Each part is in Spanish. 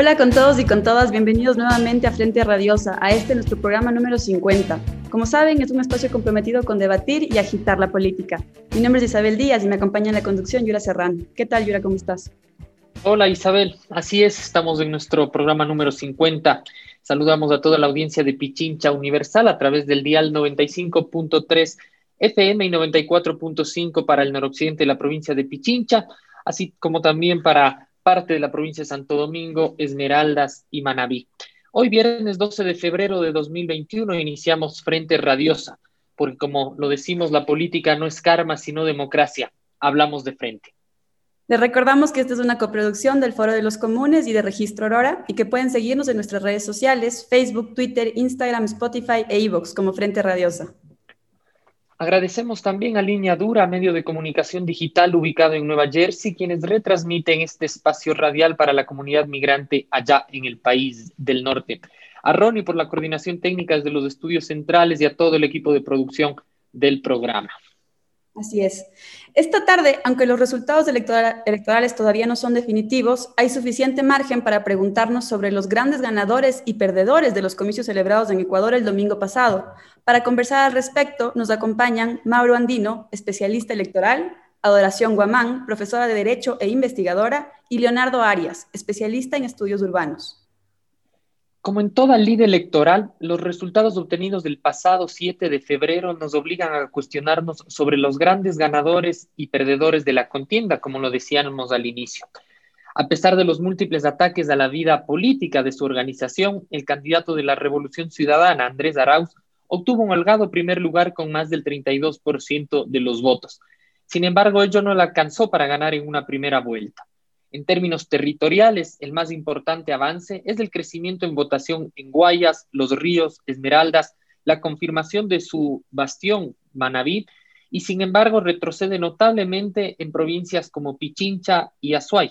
Hola con todos y con todas, bienvenidos nuevamente a Frente Radiosa, a este nuestro programa número 50. Como saben, es un espacio comprometido con debatir y agitar la política. Mi nombre es Isabel Díaz y me acompaña en la conducción Yura Serrano. ¿Qué tal, Yura? ¿Cómo estás? Hola Isabel, así es, estamos en nuestro programa número 50. Saludamos a toda la audiencia de Pichincha Universal a través del dial 95.3 FM y 94.5 para el noroccidente de la provincia de Pichincha, así como también para parte de la provincia de Santo Domingo, Esmeraldas y Manabí. Hoy viernes 12 de febrero de 2021 iniciamos Frente Radiosa, porque como lo decimos, la política no es karma, sino democracia. Hablamos de frente. Les recordamos que esta es una coproducción del Foro de los Comunes y de Registro Aurora y que pueden seguirnos en nuestras redes sociales, Facebook, Twitter, Instagram, Spotify e iVoox como Frente Radiosa. Agradecemos también a Línea Dura, medio de comunicación digital ubicado en Nueva Jersey, quienes retransmiten este espacio radial para la comunidad migrante allá en el país del norte. A Ronnie por la coordinación técnica desde los estudios centrales y a todo el equipo de producción del programa. Así es. Esta tarde, aunque los resultados electorales todavía no son definitivos, hay suficiente margen para preguntarnos sobre los grandes ganadores y perdedores de los comicios celebrados en Ecuador el domingo pasado. Para conversar al respecto, nos acompañan Mauro Andino, especialista electoral, Adoración Guamán, profesora de Derecho e investigadora, y Leonardo Arias, especialista en estudios urbanos. Como en toda ley electoral, los resultados obtenidos del pasado 7 de febrero nos obligan a cuestionarnos sobre los grandes ganadores y perdedores de la contienda, como lo decíamos al inicio. A pesar de los múltiples ataques a la vida política de su organización, el candidato de la Revolución Ciudadana, Andrés Arauz, obtuvo un holgado primer lugar con más del 32% de los votos. Sin embargo, ello no le alcanzó para ganar en una primera vuelta. En términos territoriales, el más importante avance es el crecimiento en votación en Guayas, Los Ríos, Esmeraldas, la confirmación de su bastión, Manabí, y sin embargo retrocede notablemente en provincias como Pichincha y Azuay.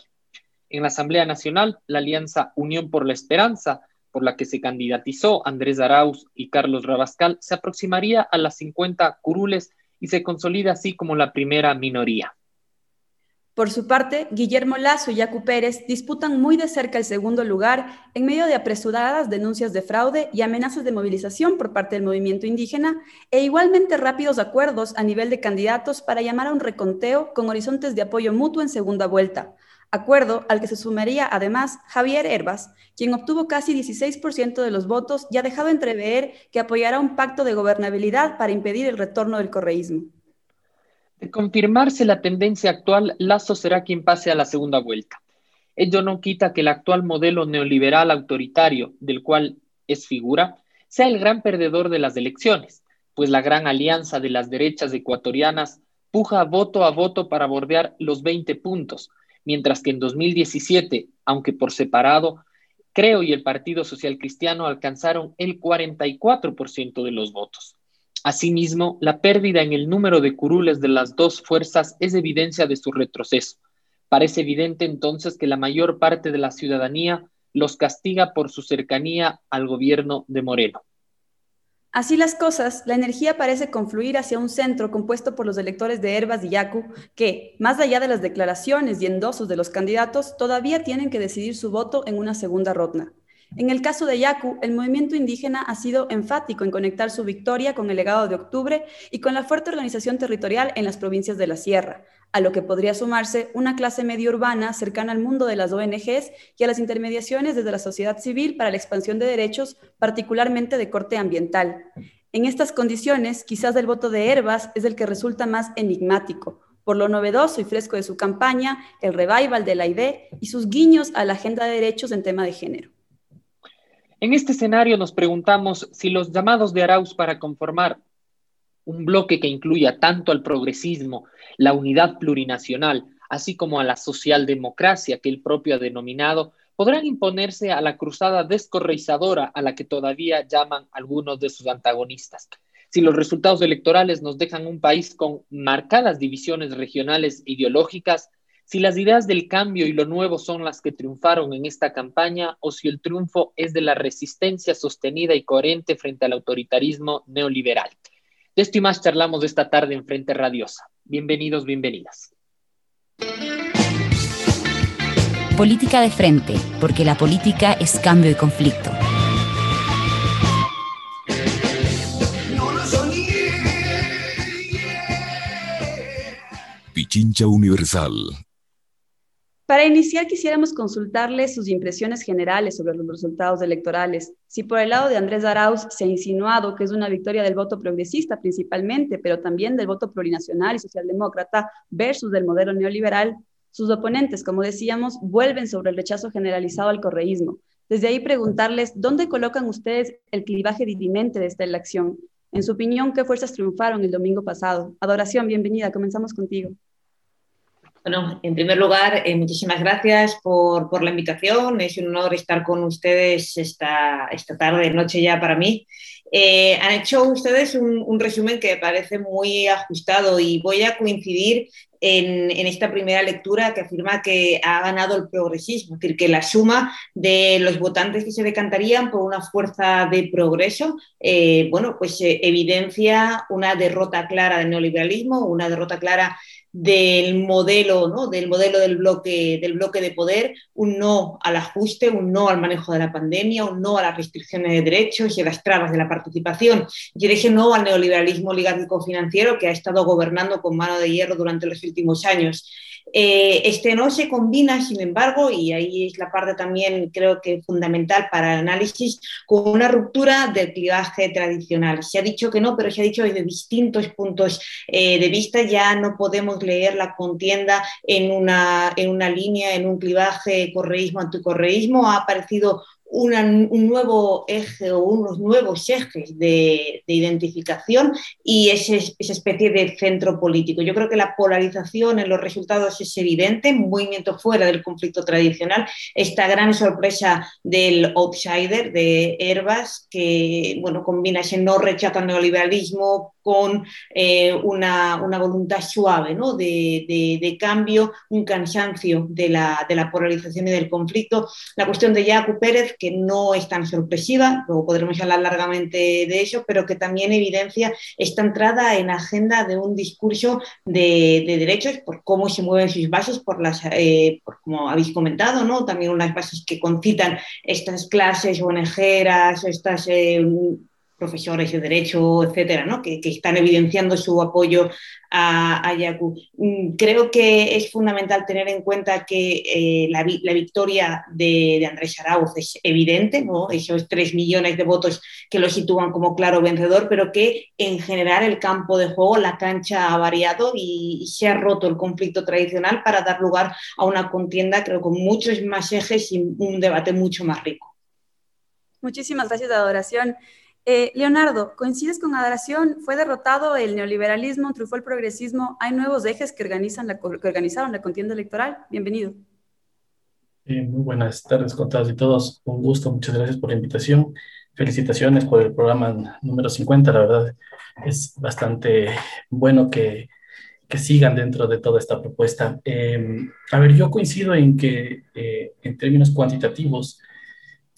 En la Asamblea Nacional, la alianza Unión por la Esperanza, por la que se candidatizó Andrés Arauz y Carlos Rabascal, se aproximaría a las 50 curules y se consolida así como la primera minoría. Por su parte, Guillermo Lazo y Yacu Pérez disputan muy de cerca el segundo lugar en medio de apresuradas denuncias de fraude y amenazas de movilización por parte del movimiento indígena e igualmente rápidos acuerdos a nivel de candidatos para llamar a un reconteo con horizontes de apoyo mutuo en segunda vuelta. Acuerdo al que se sumaría además Javier Herbas, quien obtuvo casi 16% de los votos y ha dejado entrever que apoyará un pacto de gobernabilidad para impedir el retorno del correísmo. De confirmarse la tendencia actual, Lazo será quien pase a la segunda vuelta. Ello no quita que el actual modelo neoliberal autoritario, del cual es figura, sea el gran perdedor de las elecciones, pues la gran alianza de las derechas ecuatorianas puja voto a voto para bordear los 20 puntos, mientras que en 2017, aunque por separado, Creo y el Partido Social Cristiano alcanzaron el 44% de los votos. Asimismo, la pérdida en el número de curules de las dos fuerzas es evidencia de su retroceso. Parece evidente entonces que la mayor parte de la ciudadanía los castiga por su cercanía al gobierno de Moreno. Así las cosas, la energía parece confluir hacia un centro compuesto por los electores de Herbas y Yacu, que, más allá de las declaraciones y endosos de los candidatos, todavía tienen que decidir su voto en una segunda ronda. En el caso de Yacu, el movimiento indígena ha sido enfático en conectar su victoria con el legado de octubre y con la fuerte organización territorial en las provincias de la Sierra, a lo que podría sumarse una clase medio urbana cercana al mundo de las ONGs y a las intermediaciones desde la sociedad civil para la expansión de derechos, particularmente de corte ambiental. En estas condiciones, quizás el voto de Herbas es el que resulta más enigmático, por lo novedoso y fresco de su campaña, el revival de la ID y sus guiños a la agenda de derechos en tema de género. En este escenario nos preguntamos si los llamados de Arauz para conformar un bloque que incluya tanto al progresismo, la unidad plurinacional, así como a la socialdemocracia que el propio ha denominado, podrán imponerse a la cruzada descorreizadora a la que todavía llaman algunos de sus antagonistas. Si los resultados electorales nos dejan un país con marcadas divisiones regionales e ideológicas, si las ideas del cambio y lo nuevo son las que triunfaron en esta campaña o si el triunfo es de la resistencia sostenida y coherente frente al autoritarismo neoliberal. De esto y más charlamos esta tarde en Frente Radiosa. Bienvenidos, bienvenidas. Política de frente, porque la política es cambio y conflicto. Pichincha Universal para iniciar, quisiéramos consultarle sus impresiones generales sobre los resultados electorales. Si por el lado de Andrés Arauz se ha insinuado que es una victoria del voto progresista principalmente, pero también del voto plurinacional y socialdemócrata versus del modelo neoliberal, sus oponentes, como decíamos, vuelven sobre el rechazo generalizado al correísmo. Desde ahí preguntarles, ¿dónde colocan ustedes el clivaje dirimente de esta elección? En su opinión, ¿qué fuerzas triunfaron el domingo pasado? Adoración, bienvenida, comenzamos contigo. Bueno, en primer lugar, eh, muchísimas gracias por, por, la invitación. Es un honor estar con ustedes esta, esta tarde, noche ya para mí. Eh, han hecho ustedes un, un, resumen que parece muy ajustado y voy a coincidir en, en, esta primera lectura que afirma que ha ganado el progresismo, es decir, que la suma de los votantes que se decantarían por una fuerza de progreso, eh, bueno, pues eh, evidencia una derrota clara del neoliberalismo, una derrota clara del modelo, ¿no? del modelo del bloque, del bloque de poder, un no al ajuste, un no al manejo de la pandemia, un no a las restricciones de derechos y a las trabas de la participación. Y ese no al neoliberalismo oligárquico financiero que ha estado gobernando con mano de hierro durante los últimos años. Eh, este no se combina, sin embargo, y ahí es la parte también creo que fundamental para el análisis, con una ruptura del clivaje tradicional. Se ha dicho que no, pero se ha dicho desde distintos puntos eh, de vista. Ya no podemos leer la contienda en una, en una línea, en un clivaje correísmo-anticorreísmo. Ha aparecido un nuevo eje o unos nuevos ejes de, identificación y esa especie de centro político. Yo creo que la polarización en los resultados es evidente, un movimiento fuera del conflicto tradicional, esta gran sorpresa del outsider, de Herbas, que bueno, combina ese no rechazo al neoliberalismo con eh, una, una, voluntad suave ¿no? de, de, de, cambio, un cansancio de la, de la polarización y del conflicto. La cuestión de Jaco Pérez, que no es tan sorpresiva, luego podremos hablar largamente de eso, pero que también evidencia esta entrada en agenda de un discurso de, de derechos, por cómo se mueven sus bases, por las, eh, como habéis comentado, ¿no? también unas bases que concitan estas clases ONGeras, estas... Eh, profesores de derecho, etcétera, ¿no? que, que, están evidenciando su apoyo a, a Yaku. Mm, creo que es fundamental tener en cuenta que eh, la, la, victoria de, de, Andrés Arauz es evidente, ¿no? esos tres millones de votos que lo sitúan como claro vencedor, pero que en general el campo de juego, la cancha ha variado y, y se ha roto el conflicto tradicional para dar lugar a una contienda, creo, con muchos más ejes y un debate mucho más rico. Muchísimas gracias, Adoración. Eh, Leonardo, ¿coincides con Adoración? ¿Fue derrotado el neoliberalismo, triunfó el progresismo? ¿Hay nuevos ejes que, organizan que organizaron la contienda electoral? Bienvenido. Eh, muy buenas tardes con y todos. Un gusto, muchas gracias por la invitación. Felicitaciones por el programa número 50. La verdad es bastante bueno que, que sigan dentro de toda esta propuesta. Eh, a ver, yo coincido en que eh, en términos cuantitativos,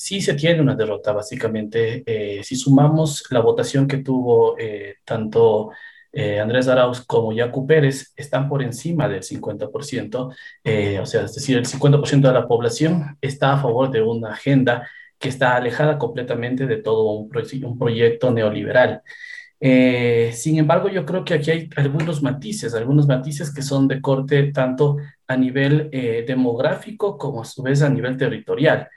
sí se tiene una derrota, básicamente. Eh, si sumamos la votación que tuvo eh, tanto eh, Andrés Arauz como Yacu Pérez, están por encima del 50%, eh, o sea, es decir, el 50% de la población está a favor de una agenda que está alejada completamente de todo un, pro un proyecto neoliberal. Sin embargo, yo creo que aquí hay algunos matices, algunos matices que son de corte tanto a nivel demográfico como a su vez a nivel territorial.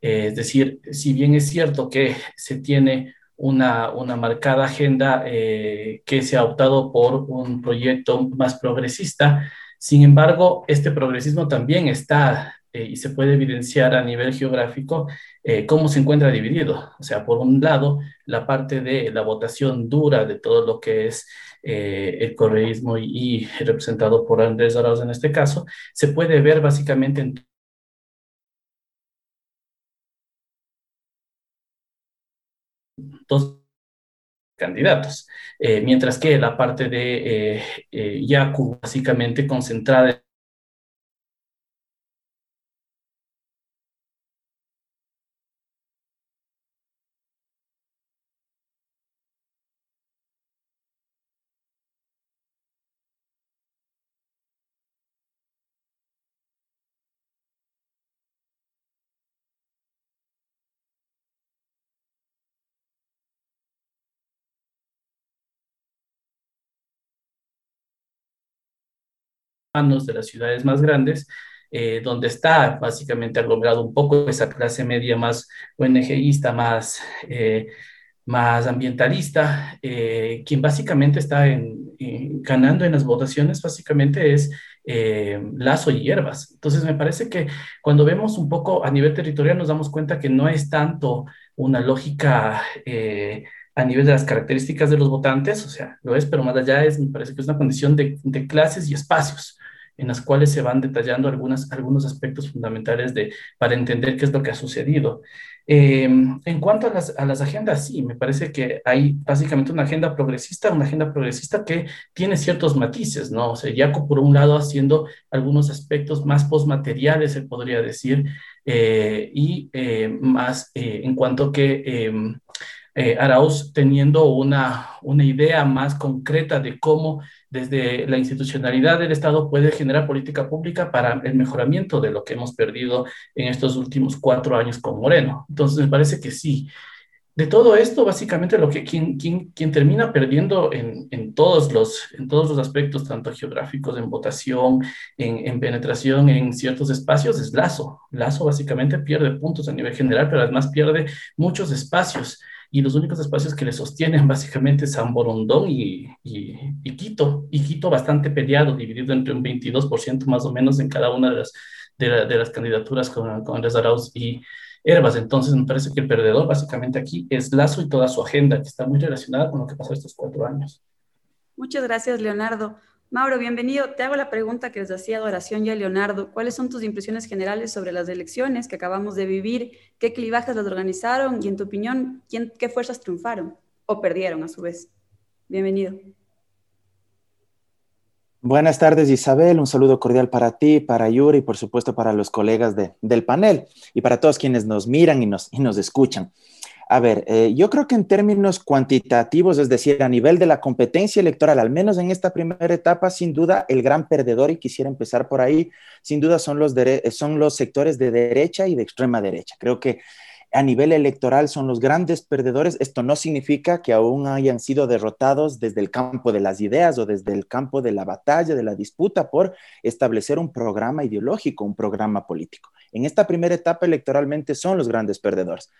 Eh, es decir, si bien es cierto que se tiene una, una marcada agenda eh, que se ha optado por un proyecto más progresista, sin embargo, este progresismo también está eh, y se puede evidenciar a nivel geográfico cómo se encuentra dividido. O sea, por un lado, la parte de la votación dura de todo lo que es el correísmo y, y, representado por Andrés Arauz en este caso, se puede ver básicamente en dos candidatos, eh, mientras que la parte de eh, eh, básicamente concentrada manos de las ciudades más grandes, eh, donde está básicamente aglomerado un poco esa clase media más ONGista, más, eh, más ambientalista, eh, quien básicamente está ganando en las votaciones, básicamente es Lazo y Hierbas. Entonces, me parece que cuando vemos un poco a nivel territorial nos damos cuenta que no es tanto una lógica a nivel de las características de los votantes, o sea, lo es, pero más allá es, me parece que es una condición de clases y espacios en las cuales se van detallando algunas, algunos aspectos fundamentales de, para entender qué es lo que ha sucedido. Em, en cuanto a las, a las, agendas, sí, me parece que hay básicamente una agenda progresista, una agenda progresista que tiene ciertos matices, ¿no? O sea, Yaco, por un lado, haciendo algunos aspectos más postmateriales, se podría decir, eh, y eh, más eh, en cuanto que em, Arauz teniendo una, una idea más concreta de cómo desde la institucionalidad del Estado puede generar política pública para el mejoramiento de lo que hemos perdido en estos últimos cuatro años con Moreno. Entonces, me parece que sí. De todo esto, básicamente lo que quien, quien, termina perdiendo en, en, todos los, en todos los aspectos, tanto geográficos, en votación, en, en, penetración en ciertos espacios, es Lazo. Lazo básicamente pierde puntos a nivel general, pero además pierde muchos espacios y los únicos espacios que le sostienen básicamente San Borondón y, y, Quito, y Quito bastante peleado, dividido entre un 22% más o menos en cada una de las, de, las candidaturas con, con Andrés Arauz y Herbas. Entonces me parece que el perdedor básicamente aquí es Lazo y toda su agenda, que está muy relacionada con lo que pasó estos cuatro años. Muchas gracias, Leonardo. Mauro, bienvenido. Te hago la pregunta que les hacía Adoración y a Leonardo. ¿Cuáles son tus impresiones generales sobre las elecciones que acabamos de vivir? ¿Qué clivajes las organizaron? Y en tu opinión, ¿quién, ¿qué fuerzas triunfaron o perdieron a su vez? Bienvenido. Buenas tardes, Isabel. Un saludo cordial para ti, para Yuri y por supuesto para los colegas de, del panel y para todos quienes nos miran y nos, y nos escuchan. A ver, eh, yo creo que en términos cuantitativos, es decir, a nivel de la competencia electoral, al menos en esta primera etapa, sin duda el gran perdedor, y quisiera empezar por ahí, sin duda son los, son los sectores de derecha y de extrema derecha. Creo que a nivel electoral son los grandes perdedores. Esto no significa que aún hayan sido derrotados desde el campo de las ideas o desde el campo de la batalla, de la disputa por establecer un programa ideológico, un programa político. En esta primera etapa electoralmente son los grandes perdedores.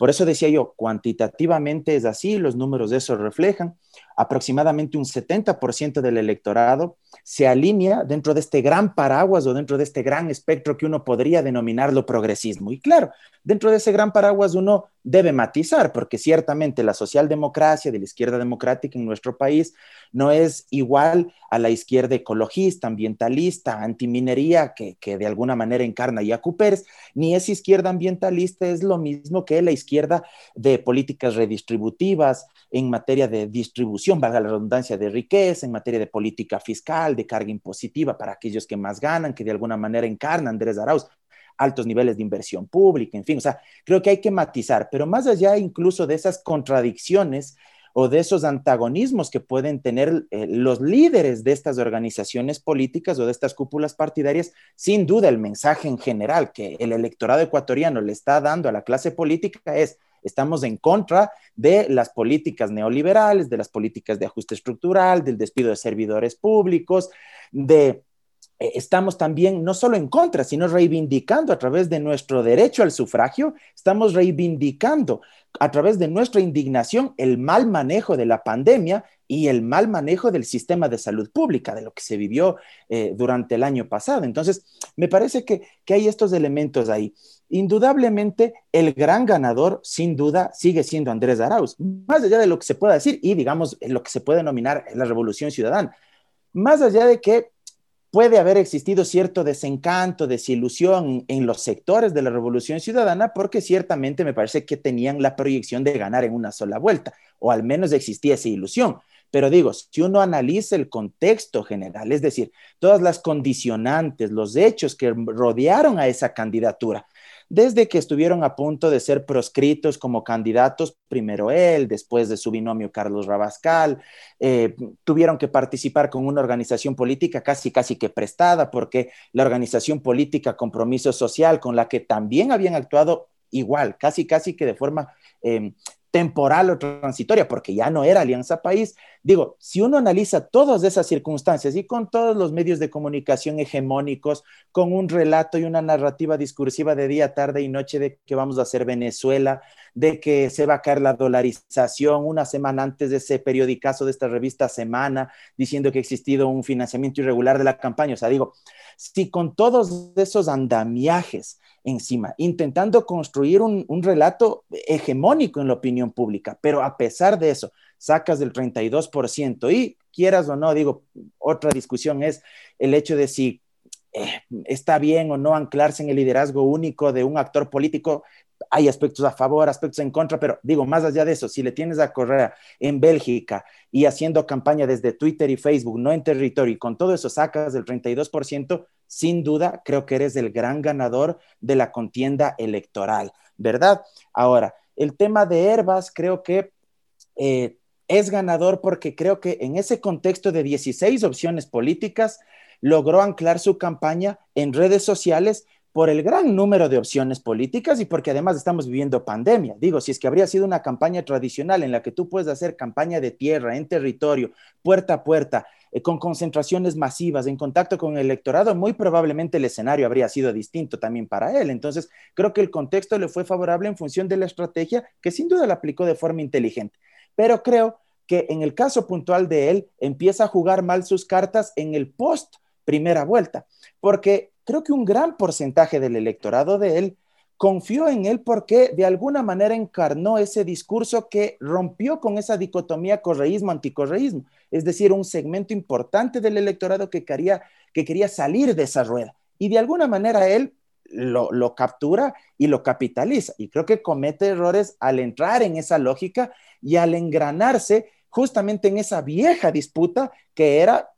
Por eso decía yo, cuantitativamente es así, los números de eso reflejan. Aproximadamente un 70% del electorado se alinea dentro de este gran paraguas o dentro de este gran espectro que uno podría denominarlo progresismo. Y claro, dentro de ese gran paraguas uno debe matizar, porque ciertamente la socialdemocracia de la izquierda democrática en nuestro país no es igual a la izquierda ecologista, ambientalista, antiminería que, que de alguna manera encarna Yacu Pérez, ni esa izquierda ambientalista es lo mismo que la izquierda de políticas redistributivas en materia de distribución, valga la redundancia, de riqueza, en materia de política fiscal, de carga impositiva para aquellos que más ganan, que de alguna manera encarna Andrés Arauz altos niveles de inversión pública, en fin, o sea, creo que hay que matizar, pero más allá incluso de esas contradicciones o de esos antagonismos que pueden tener eh, los líderes de estas organizaciones políticas o de estas cúpulas partidarias, sin duda el mensaje en general que el electorado ecuatoriano le está dando a la clase política es, estamos en contra de las políticas neoliberales, de las políticas de ajuste estructural, del despido de servidores públicos, de estamos también no solo en contra, sino reivindicando a través de nuestro derecho al sufragio, estamos reivindicando a través de nuestra indignación el mal manejo de la pandemia y el mal manejo del sistema de salud pública, de lo que se vivió eh, durante el año pasado. Entonces, me parece que, que hay estos elementos ahí. Indudablemente, el gran ganador, sin duda, sigue siendo Andrés Arauz, más allá de lo que se pueda decir y, digamos, lo que se puede denominar la revolución ciudadana. Más allá de que puede haber existido cierto desencanto, desilusión en los sectores de la Revolución Ciudadana porque ciertamente me parece que tenían la proyección de ganar en una sola vuelta, o al menos existía esa ilusión. Pero digo, si uno analiza el contexto general, es decir, todas las condicionantes, los hechos que rodearon a esa candidatura, desde que estuvieron a punto de ser proscritos como candidatos, primero él, después de su binomio Carlos Rabascal, eh, tuvieron que participar con una organización política casi, casi que prestada, porque la organización política Compromiso Social, con la que también habían actuado igual, casi, casi que de forma eh, temporal o transitoria, porque ya no era Alianza País. Digo, si uno analiza todas esas circunstancias y con todos los medios de comunicación hegemónicos, con un relato y una narrativa discursiva de día, tarde y noche de que vamos a hacer Venezuela, de que se va a caer la dolarización una semana antes de ese periodicazo de esta revista Semana, diciendo que ha existido un financiamiento irregular de la campaña. O sea, digo, si con todos esos andamiajes encima, intentando construir un, relato hegemónico en la opinión pública, pero a pesar de eso, sacas del 32% y quieras o no, digo, otra discusión es el hecho de si eh, está bien o no anclarse en el liderazgo único de un actor político. Hay aspectos a favor, aspectos en contra, pero digo, más allá de eso, si le tienes a Correa en Bélgica y haciendo campaña desde Twitter y Facebook, no en territorio, y con todo eso sacas del 32%, sin duda creo que eres el gran ganador de la contienda electoral, ¿verdad? Ahora, el tema de Herbas creo que eh, es ganador porque creo que en ese contexto de 16 opciones políticas logró anclar su campaña en redes sociales por el gran número de opciones políticas y porque además estamos viviendo pandemia. Digo, si es que habría sido una campaña tradicional en la que tú puedes hacer campaña de tierra, en territorio, puerta a puerta, eh, con concentraciones masivas, en contacto con el electorado, muy probablemente el escenario habría sido distinto también para él. Entonces, creo que el contexto le fue favorable en función de la estrategia que sin duda la aplicó de forma inteligente. Pero creo que en el caso puntual de él, empieza a jugar mal sus cartas en el post primera vuelta, porque creo que un gran porcentaje del electorado de él confió en él porque de alguna manera encarnó ese discurso que rompió con esa dicotomía correísmo-anticorreísmo, es decir, un segmento importante del electorado que quería, que quería salir de esa rueda. Y de alguna manera él lo, lo, captura y lo capitaliza. Y creo que comete errores al entrar en esa lógica y al engranarse justamente en esa vieja disputa que era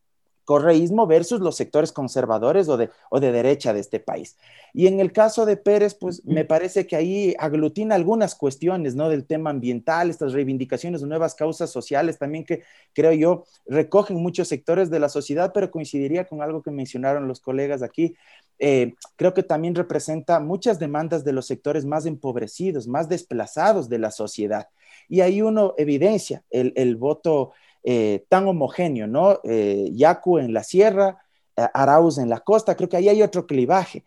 correísmo versus los sectores conservadores o de, o de derecha de este país. Y en el caso de Pérez, pues me parece que ahí aglutina algunas cuestiones, ¿no? Del tema ambiental, estas reivindicaciones de nuevas causas sociales también que creo yo recogen muchos sectores de la sociedad, pero coincidiría con algo que mencionaron los colegas aquí. Eh, creo que también representa muchas demandas de los sectores más empobrecidos, más desplazados de la sociedad. Y ahí uno evidencia el, el voto eh, tan homogéneo, ¿no? Eh, Yacu en la sierra, eh, Arauz en la costa, creo que ahí hay otro clivaje.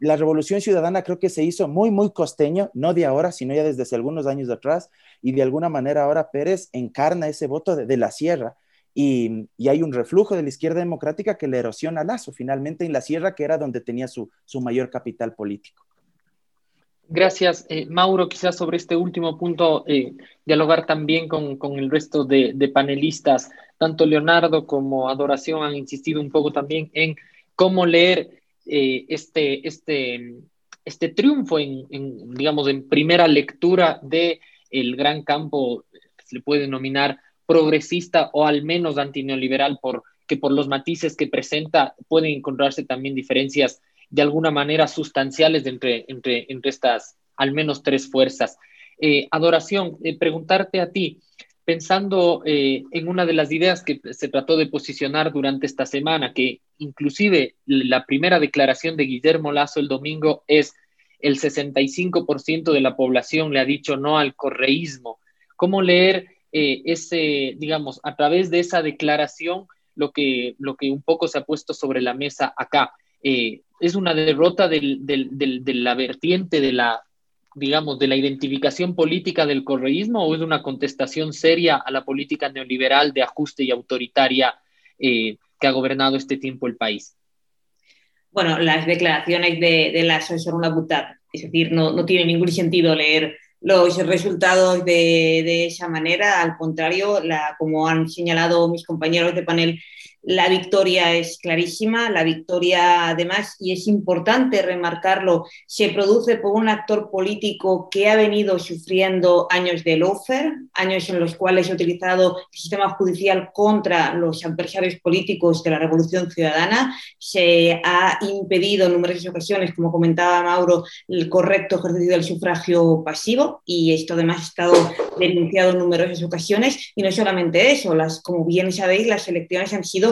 la revolución ciudadana creo que se hizo muy, muy costeño, no de ahora, sino ya desde hace algunos años atrás, y de alguna manera ahora Pérez encarna ese voto de, la sierra. Y, hay un reflujo de la izquierda democrática que le erosiona Lazo finalmente en la sierra, que era donde tenía su mayor capital político. Gracias, eh, Mauro. Quizás sobre este último punto, eh, dialogar también con, con el resto de, panelistas. Tanto Leonardo como Adoración han insistido un poco también en cómo leer eh, este, este, este triunfo en, digamos, en primera lectura de gran campo, que se le puede denominar progresista o al menos antineoliberal, porque por los matices que presenta pueden encontrarse también diferencias de alguna manera sustanciales entre, entre, entre estas al menos tres fuerzas. Eh, adoración, eh, preguntarte a ti, pensando eh, en una de las ideas que se trató de posicionar durante esta semana, que inclusive la primera declaración de Guillermo Lazo el domingo es el 65% de la población le ha dicho no al correísmo. ¿Cómo leer ese, digamos, a través de esa declaración lo que, lo que un poco se ha puesto sobre la mesa acá? Es una derrota de la vertiente de la, la identificación política del correísmo o es una contestación seria a la política neoliberal de ajuste y autoritaria eh, que ha gobernado este tiempo el país? Bueno, las declaraciones de, Lasso son una. Es decir, no, no tiene ningún sentido leer los resultados de, de esa manera. Al contrario, la, como han señalado mis compañeros de panel, La victoria es clarísima, la victoria además, y es importante remarcarlo, se produce por un actor político que ha venido sufriendo años de lofer, años en los cuales ha utilizado el sistema judicial contra los adversarios políticos de la Revolución Ciudadana, se ha impedido en numerosas ocasiones, como comentaba Mauro, el correcto ejercicio del sufragio pasivo y esto además ha estado denunciado en numerosas ocasiones. Y no solamente eso, las, como bien sabéis, las elecciones han sido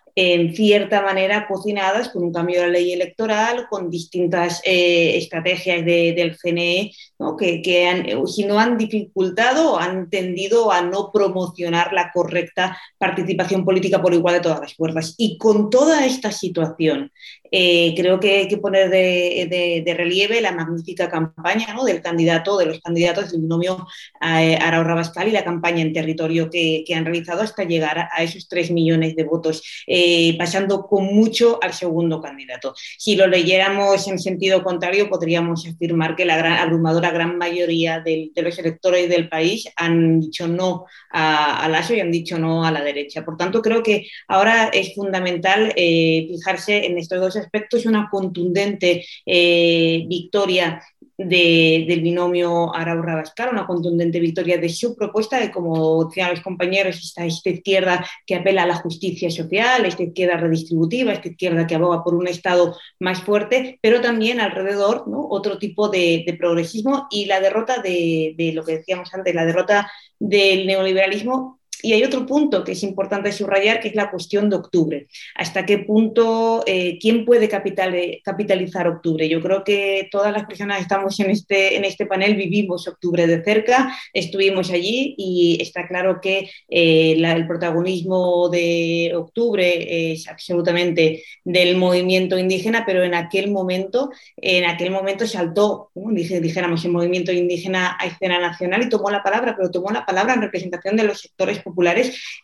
en cierta manera cocinadas con un cambio de la ley electoral, con distintas eh, estrategias del CNE que, han, si no han dificultado han tendido a no promocionar la correcta participación política por igual de todas las fuerzas. Y con toda esta situación, eh, creo que hay que poner de, relieve la magnífica campaña del candidato, de los candidatos del binomio eh, Araurra Bascal y la campaña en territorio que, han realizado hasta llegar a, esos 3 millones de votos. Eh, pasando con mucho al segundo candidato. Si lo leyéramos en sentido contrario, podríamos afirmar que la gran, abrumadora gran mayoría de, los electores del país han dicho no a, a, Lasso y han dicho no a la derecha. Por tanto, creo que ahora es fundamental eh, fijarse en estos dos aspectos, una contundente eh, victoria del binomio Araura-Bascar, una contundente victoria de su propuesta, de como decían los compañeros, esta, esta, izquierda que apela a la justicia social, esta izquierda redistributiva, esta izquierda que aboga por un Estado más fuerte, pero también alrededor ¿no? otro tipo de, de, progresismo y la derrota de, de lo que decíamos antes, la derrota del neoliberalismo y hay otro punto que es importante subrayar, que es la cuestión de octubre. ¿Hasta qué punto, eh, quién puede capitalizar octubre? Yo creo que todas las personas que estamos en este, en este panel vivimos octubre de cerca, estuvimos allí y está claro que eh, el protagonismo de octubre es absolutamente del movimiento indígena, pero en aquel momento, en aquel momento saltó, dijéramos, el movimiento indígena a escena nacional y tomó la palabra, pero tomó la palabra en representación de los sectores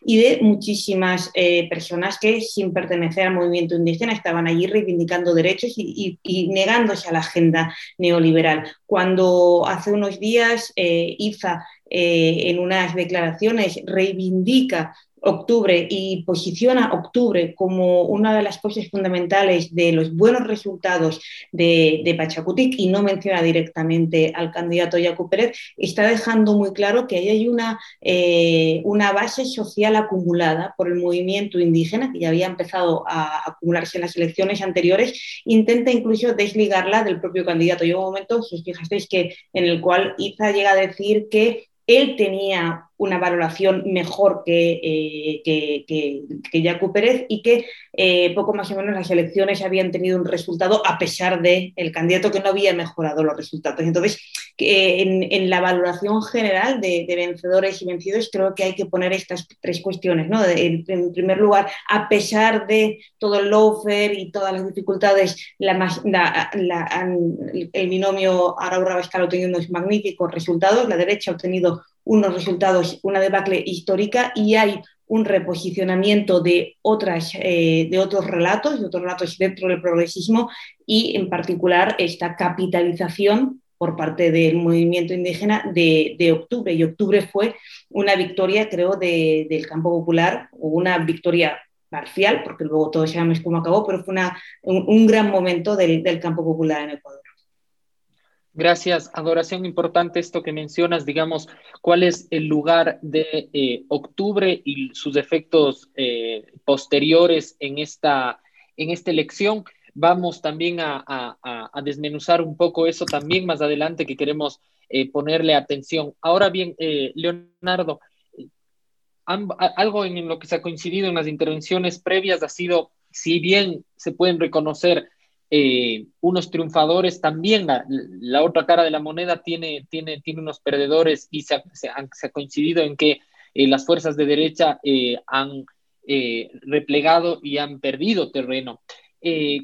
y de muchísimas eh, personas que sin pertenecer al movimiento indígena estaban allí reivindicando derechos y, negándose a la agenda neoliberal. Cuando hace unos días eh, IFA eh, en unas declaraciones reivindica octubre y posiciona octubre como una de las cosas fundamentales de los buenos resultados de, Pachacutic y no menciona directamente al candidato Yacu Pérez, está dejando muy claro que ahí hay una, eh, una base social acumulada por el movimiento indígena, que ya había empezado a acumularse en las elecciones anteriores, intenta incluso desligarla del propio candidato. Llega un momento, si os fijasteis, que en el cual Iza llega a decir que él tenía una valoración mejor que, eh, que, que, Pérez y que eh, poco más o menos las elecciones habían tenido un resultado a pesar del el candidato que no había mejorado los resultados. Entonces, en, en, la valoración general de, vencedores y vencidos creo que hay que poner estas tres cuestiones. ¿no? en, primer lugar, a pesar de todo el lawfare y todas las dificultades, el binomio Araura-Bascal ha obtenido unos magníficos resultados, la derecha ha obtenido unos resultados, una debacle histórica y hay un reposicionamiento de, otras, eh, de otros relatos, de otros relatos dentro del progresismo y en particular esta capitalización por parte del movimiento indígena de, octubre. Y octubre fue una victoria, creo, de, del campo popular, o una victoria parcial, porque luego todos sabemos cómo acabó, pero fue una, un, un, gran momento del, del campo popular en Ecuador. Gracias, Adoración. Importante esto que mencionas, digamos, cuál es el lugar de eh, octubre y sus efectos eh, posteriores en esta, en esta elección. Vamos también a, desmenuzar un poco eso también más adelante que queremos eh, ponerle atención. Ahora bien, eh, Leonardo, algo en lo que se ha coincidido en las intervenciones previas ha sido, si bien se pueden reconocer eh, unos triunfadores, también la, la, otra cara de la moneda tiene, tiene, tiene unos perdedores y se ha, se ha, coincidido en que eh, las fuerzas de derecha eh, han replegado y han perdido terreno.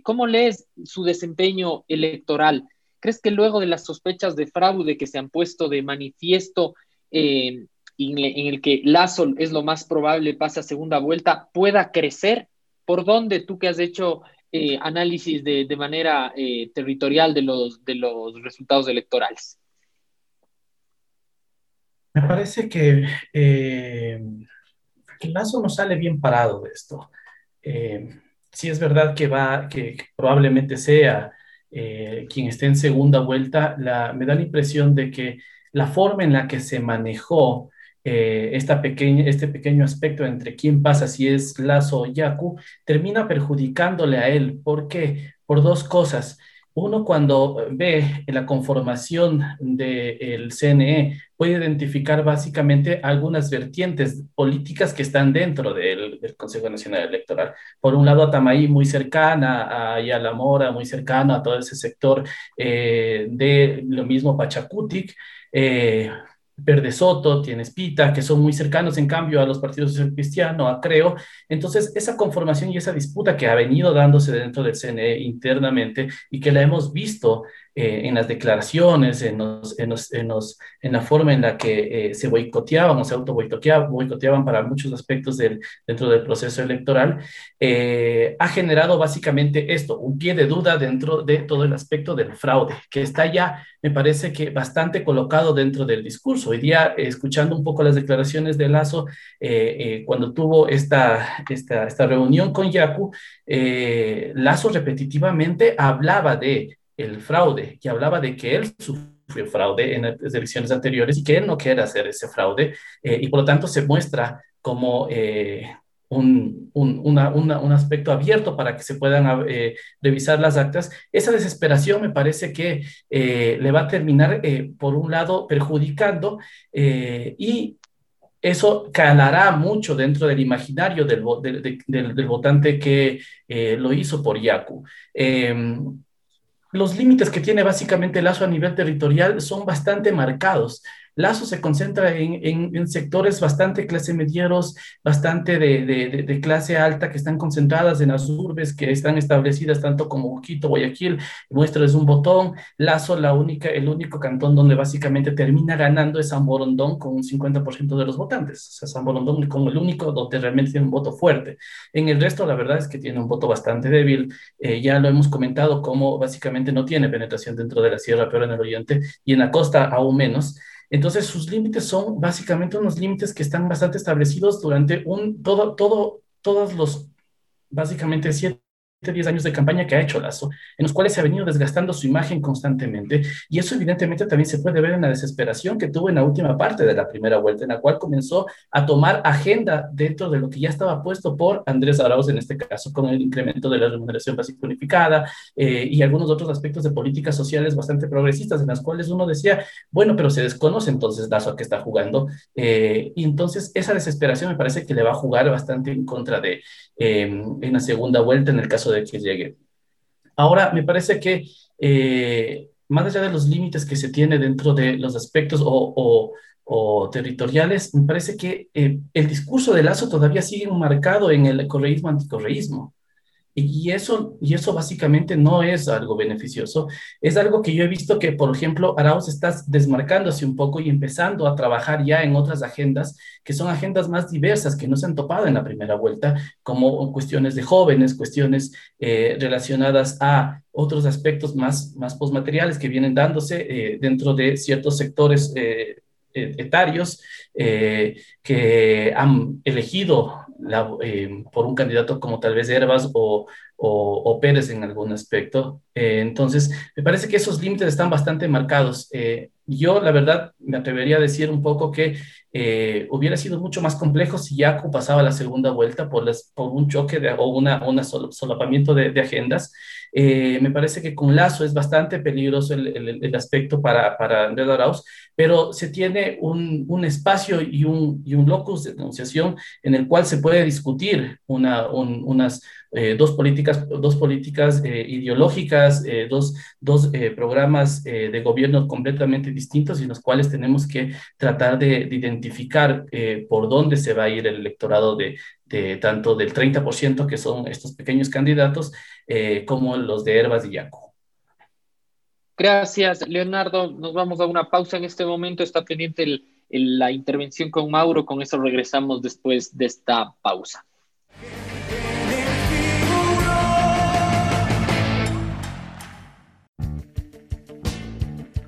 ¿Cómo lees su desempeño electoral? ¿Crees que luego de las sospechas de fraude que se han puesto de manifiesto en, en el que Lazo es lo más probable pase a segunda vuelta, pueda crecer? ¿Por dónde tú que has hecho eh, análisis de, de manera eh, territorial de los, de los resultados electorales. Me parece que, eh, que Lazo no sale bien parado de esto. eh, si es verdad que va, que probablemente sea quien esté en segunda vuelta, me da la impresión de que la forma en la que se manejó eh, esta pequeña, este pequeño aspecto entre quién pasa, si es Lazo o Yaku, termina perjudicándole a él. ¿Por qué? Por dos cosas. Uno cuando ve la conformación del CNE puede identificar básicamente algunas vertientes políticas que están dentro del, Consejo Nacional Electoral. Por un lado, Atamaí muy cercana a Yala Mora, muy cercana a todo ese sector eh, de lo mismo Pachacutic. Eh, Verde Soto, tienes Pita, que son muy cercanos en cambio a los partidos social cristiano, a Creo. Entonces, esa conformación y esa disputa que ha venido dándose dentro del CNE internamente y que la hemos visto eh, en las declaraciones, en, los, en, los, en, los, en, la forma en la que eh, se boicoteaban o se auto boicoteaban para muchos aspectos del, dentro del proceso electoral, eh, ha generado básicamente esto, un pie de duda dentro de todo el aspecto del fraude, que está ya, me parece que bastante colocado dentro del discurso. Hoy día, escuchando un poco las declaraciones de Lazo, cuando tuvo esta, esta, esta reunión con Yacu, Lazo repetitivamente hablaba de el fraude, que hablaba de que él sufrió fraude en las elecciones anteriores y que él no quiere hacer ese fraude eh, y por lo tanto se muestra como eh, un, un, aspecto abierto para que se puedan eh, revisar las actas. Esa desesperación me parece que le va a terminar, por un lado, perjudicando y eso calará mucho dentro del imaginario del, del, votante que lo hizo por Yaku. Em, los límites que tiene básicamente Lazo a nivel territorial son bastante marcados. Lazo se concentra en, sectores bastante clase medieros, bastante de, clase alta, que están concentradas en las urbes que están establecidas tanto como Quito, Guayaquil, es un botón. Lazo, la única, el único cantón donde básicamente termina ganando es San Borondón con un 50% de los votantes. O sea, San Borondón como el único donde realmente tiene un voto fuerte. En el resto, la verdad es que tiene un voto bastante débil. Eh, ya lo hemos comentado, como básicamente no tiene penetración dentro de la sierra, pero en el oriente y en la costa aún menos. Entonces, sus límites son básicamente unos límites que están bastante establecidos durante un, todo, todo, todos los, básicamente, siete 10 años de campaña que ha hecho Lazo, en los cuales se ha venido desgastando su imagen constantemente, y eso evidentemente también se puede ver en la desesperación que tuvo en la última parte de la primera vuelta, en la cual comenzó a tomar agenda dentro de lo que ya estaba puesto por Andrés Arauz, en este caso, con el incremento de la remuneración básica unificada eh, y algunos otros aspectos de políticas sociales bastante progresistas, en las cuales uno decía, bueno, pero se desconoce entonces Lazo a qué está jugando, eh, y entonces esa desesperación me parece que le va a jugar bastante en contra de, eh, en la segunda vuelta, en el caso de de que llegue. Ahora, me parece que eh, más allá de los límites que se tiene dentro de los aspectos o, territoriales, me parece que eh, el discurso de Lazo todavía sigue marcado en el correísmo anticorreísmo. Y eso, y eso básicamente no es algo beneficioso. Es algo que yo he visto que, por ejemplo, Arauz está desmarcándose un poco y empezando a trabajar ya en otras agendas, que son agendas más diversas, que no se han topado en la primera vuelta, como cuestiones de jóvenes, cuestiones eh, relacionadas a otros aspectos más, más postmateriales que vienen dándose eh, dentro de ciertos sectores eh, etarios que han elegido eh, por un candidato como tal vez Herbas o, o, Pérez en algún aspecto. Eh, entonces, me parece que esos límites están bastante marcados. Eh, yo, la verdad, me atrevería a decir un poco que hubiera sido mucho más complejo si Yacu pasaba la segunda vuelta por, las, por un choque de, o una, un solapamiento de, de agendas. me parece que con Lazo es bastante peligroso el, el, el aspecto para, para Andrés Arauz, pero se tiene un, un espacio y un, y un locus de denunciación en el cual se puede discutir una, unas eh, dos políticas, dos políticas eh, ideológicas, eh, dos, dos programas de gobierno completamente distintos y los cuales tenemos que tratar de, de identificar por dónde se va a ir el electorado de, de tanto del 30% que son estos pequeños candidatos como los de Herbas y Yaco. Gracias, Leonardo. Nos vamos a una pausa en este momento. Está pendiente la intervención con Mauro. Con eso regresamos después de esta pausa.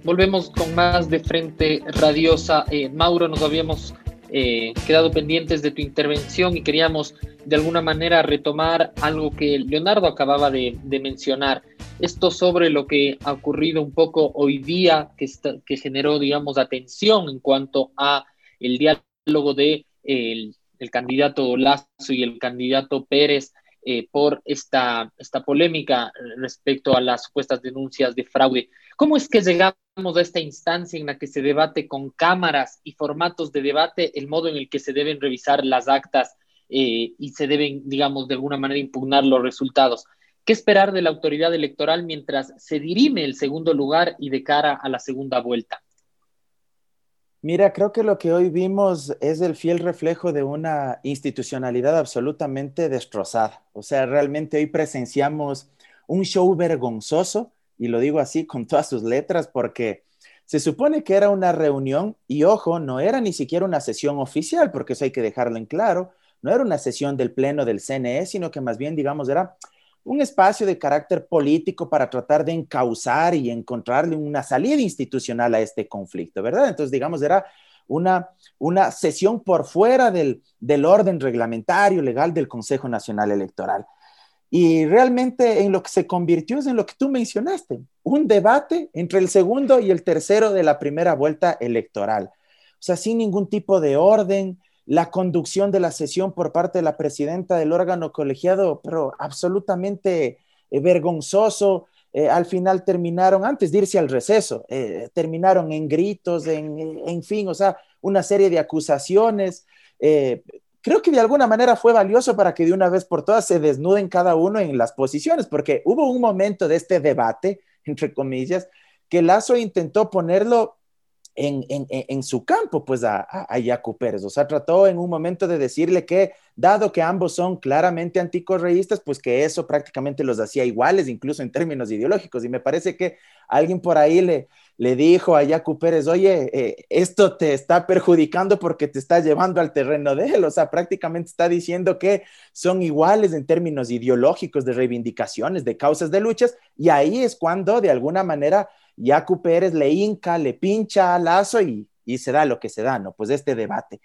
Volvemos con más de Frente Radiosa. Eh, Mauro, nos habíamos eh, quedado pendientes de tu intervención y queríamos de alguna manera retomar algo que Leonardo acababa de, mencionar. Esto sobre lo que ha ocurrido un poco hoy día, que, que generó, digamos, atención en cuanto a el diálogo de el, candidato Lazo y el candidato Pérez eh, por esta, esta polémica respecto a las supuestas denuncias de fraude. ¿Cómo es que llegamos a esta instancia en la que se debate con cámaras y formatos de debate el modo en el que se deben revisar las actas eh, y se deben, digamos, de alguna manera impugnar los resultados? ¿Qué esperar de la autoridad electoral mientras se dirime el segundo lugar y de cara a la segunda vuelta? Mira, creo que lo que hoy vimos es el fiel reflejo de una institucionalidad absolutamente destrozada. O sea, realmente hoy presenciamos un show vergonzoso, y lo digo así con todas sus letras, porque se supone que era una reunión y ojo, no era ni siquiera una sesión oficial, porque eso hay que dejarlo en claro, no era una sesión del Pleno del CNE, sino que más bien, digamos, era un espacio de carácter político para tratar de encauzar y encontrarle una salida institucional a este conflicto, ¿verdad? Entonces, digamos, era una, una sesión por fuera del, del orden reglamentario legal del Consejo Nacional Electoral. Y realmente en lo que se convirtió es en lo que tú mencionaste, un debate entre el segundo y el tercero de la primera vuelta electoral. O sea, sin ningún tipo de orden, la conducción de la sesión por parte de la presidenta del órgano colegiado, pero absolutamente eh, vergonzoso. Eh, al final terminaron, antes de irse al receso, eh, terminaron en gritos, en, en, fin, o sea, una serie de acusaciones. creo que de alguna manera fue valioso para que de una vez por todas se desnuden cada uno en las posiciones, porque hubo un momento de este debate, entre comillas, que Lazo intentó ponerlo en, su campo, pues a, a, Yacu Pérez. O sea, trató en un momento de decirle que, dado que ambos son claramente anticorreístas, pues que eso prácticamente los hacía iguales, incluso en términos ideológicos. Y me parece que alguien por ahí le, le dijo a Yacu Pérez, oye, eh, esto te está perjudicando porque te está llevando al terreno de él. O sea, prácticamente está diciendo que son iguales en términos ideológicos, de reivindicaciones, de causas, de luchas. Y ahí es cuando, de alguna manera, Yacu Pérez le hinca, le pincha a Lazo y, se da lo que se da, ¿no? Pues este debate.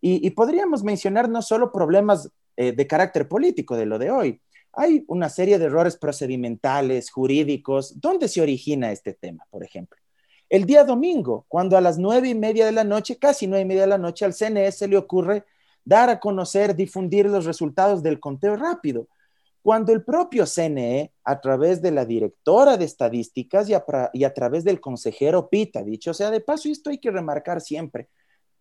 Y, podríamos mencionar no solo problemas eh, de carácter político de lo de hoy, hay una serie de errores procedimentales, jurídicos. ¿Dónde se origina este tema, por ejemplo? El día domingo, cuando a las nueve y media de la noche, casi nueve y media de la noche, al CNS le ocurre dar a conocer, difundir los resultados del conteo rápido cuando el propio CNE, a través de la directora de estadísticas y a, través del consejero Pita, dicho sea de paso, esto hay que remarcar siempre,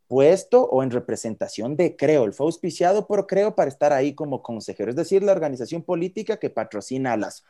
puesto o en representación de Creo, él fue auspiciado por Creo para estar ahí como consejero, es decir, la organización política que patrocina a las.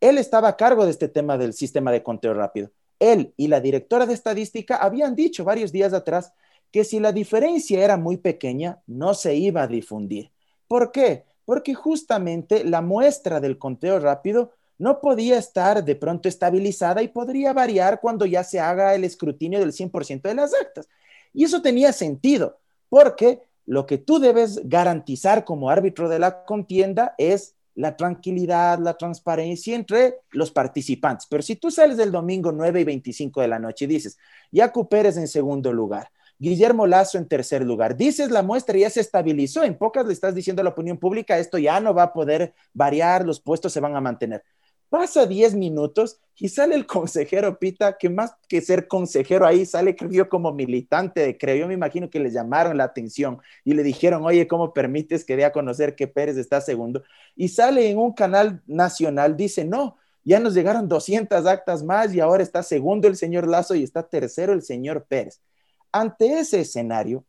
Él estaba a cargo de este tema del sistema de conteo rápido. Él y la directora de estadística habían dicho varios días atrás que si la diferencia era muy pequeña, no se iba a difundir. ¿Por qué? Porque justamente la muestra del conteo rápido no podía estar de pronto estabilizada y podría variar cuando ya se haga el escrutinio del 100% de las actas. Y eso tenía sentido, porque lo que tú debes garantizar como árbitro de la contienda es la tranquilidad, la transparencia entre los participantes. Pero si tú sales del domingo 9 y 25 de la noche y dices, Yacu Pérez en segundo lugar, Guillermo Lazo en tercer lugar. Dices la muestra ya se estabilizó. En pocas le estás diciendo a la opinión pública, esto ya no va a poder variar, los puestos se van a mantener. Pasa 10 minutos y sale el consejero Pita, que más que ser consejero ahí, sale, creo como militante de Creo. Yo me imagino que le llamaron la atención y le dijeron, oye, ¿cómo permites que dé a conocer que Pérez está segundo? Y sale en un canal nacional, dice, no, ya nos llegaron 200 actas más y ahora está segundo el señor Lazo y está tercero el señor Pérez. Ante ese escenario,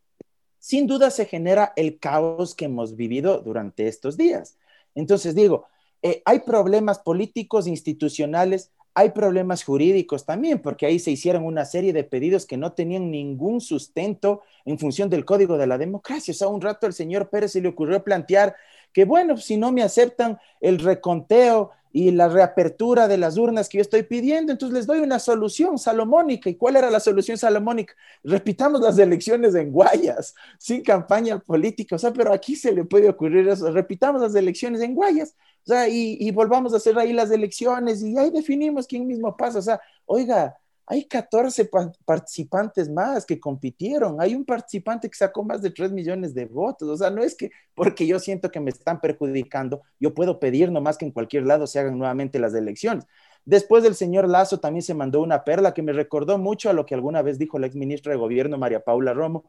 sin duda se genera el caos que hemos vivido durante estos días. Entonces digo, eh, hay problemas políticos, institucionales, hay problemas jurídicos también, porque ahí se hicieron una serie de pedidos que no tenían ningún sustento en función del código de la democracia. O sea, un rato al señor Pérez se le ocurrió plantear que, bueno, si no me aceptan el reconteo y la reapertura de las urnas que yo estoy pidiendo, entonces les doy una solución salomónica. ¿Y cuál era la solución salomónica? Repitamos las elecciones en Guayas, sin campaña política. O sea, pero aquí se le puede ocurrir eso. Repitamos las elecciones en Guayas, o sea, y, y volvamos a hacer ahí las elecciones y ahí definimos quién mismo pasa. O sea, oiga, hay 14 participantes más que compitieron, hay un participante que sacó más de 3 millones de votos, o sea, no es que porque yo siento que me están perjudicando, yo puedo pedir nomás que en cualquier lado se hagan nuevamente las elecciones. Después del señor Lazo también se mandó una perla que me recordó mucho a lo que alguna vez dijo la ex ministra de Gobierno, María Paula Romo,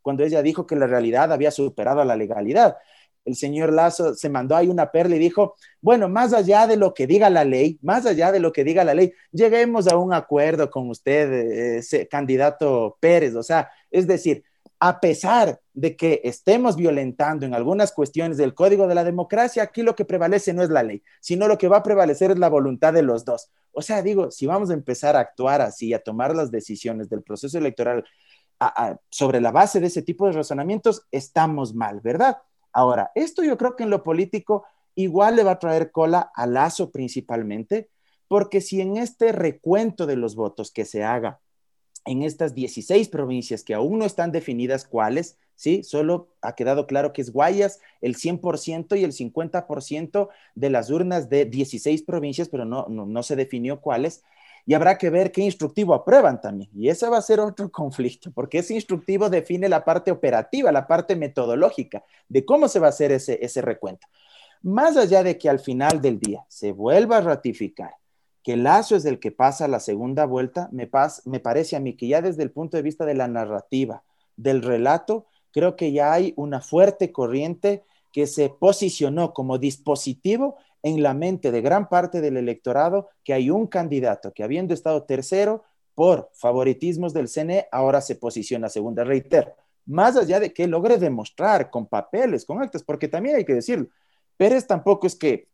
cuando ella dijo que la realidad había superado a la legalidad el señor Lazo se mandó ahí una perla y dijo, bueno, más allá de lo que diga la ley, más allá de lo que diga la ley, lleguemos a un acuerdo con usted, candidato Pérez. O sea, es decir, a pesar de que estemos violentando en algunas cuestiones del código de la democracia, aquí lo que prevalece no es la ley, sino lo que va a prevalecer es la voluntad de los dos. O sea, digo, si vamos a empezar a actuar así, a tomar las decisiones del proceso electoral sobre la base de ese tipo de razonamientos, estamos mal, ¿verdad? Ahora, esto yo creo que en lo político igual le va a traer cola a Lazo principalmente, porque si en este recuento de los votos que se haga en estas 16 provincias que aún no están definidas cuáles, ¿sí? Solo ha quedado claro que es Guayas el 100% y el 50% de las urnas de 16 provincias, pero no, no, no se definió cuáles y habrá que ver qué instructivo aprueban también. Y ese va a ser otro conflicto, porque ese instructivo define la parte operativa, la parte metodológica de cómo se va a hacer ese, ese recuento. Más allá de que al final del día se vuelva a ratificar que Lazo es el que pasa la segunda vuelta, me, me parece a mí que ya desde el punto de vista de la narrativa, del relato, creo que ya hay una fuerte corriente que se posicionó como dispositivo en la mente de gran parte del electorado que hay un candidato que habiendo estado tercero por favoritismos del CNE, ahora se posiciona segunda. Reitero, más allá de que logre demostrar con papeles, con actas, porque también hay que decirlo, Pérez tampoco es que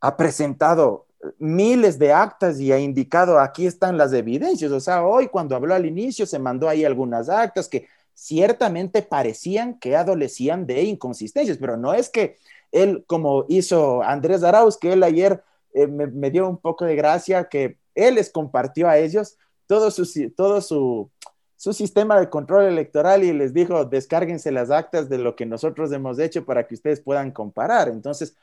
ha presentado miles de actas y ha indicado aquí están las evidencias. O sea, hoy cuando habló al inicio se mandó ahí algunas actas que ciertamente parecían que adolecían de inconsistencias, pero no es que él, como hizo Andrés Arauz, que él ayer eh, me, dio un poco de gracia, que él les compartió a ellos todo su, su sistema de control electoral y les dijo, descárguense las actas de lo que nosotros hemos hecho para que ustedes puedan comparar. Entonces,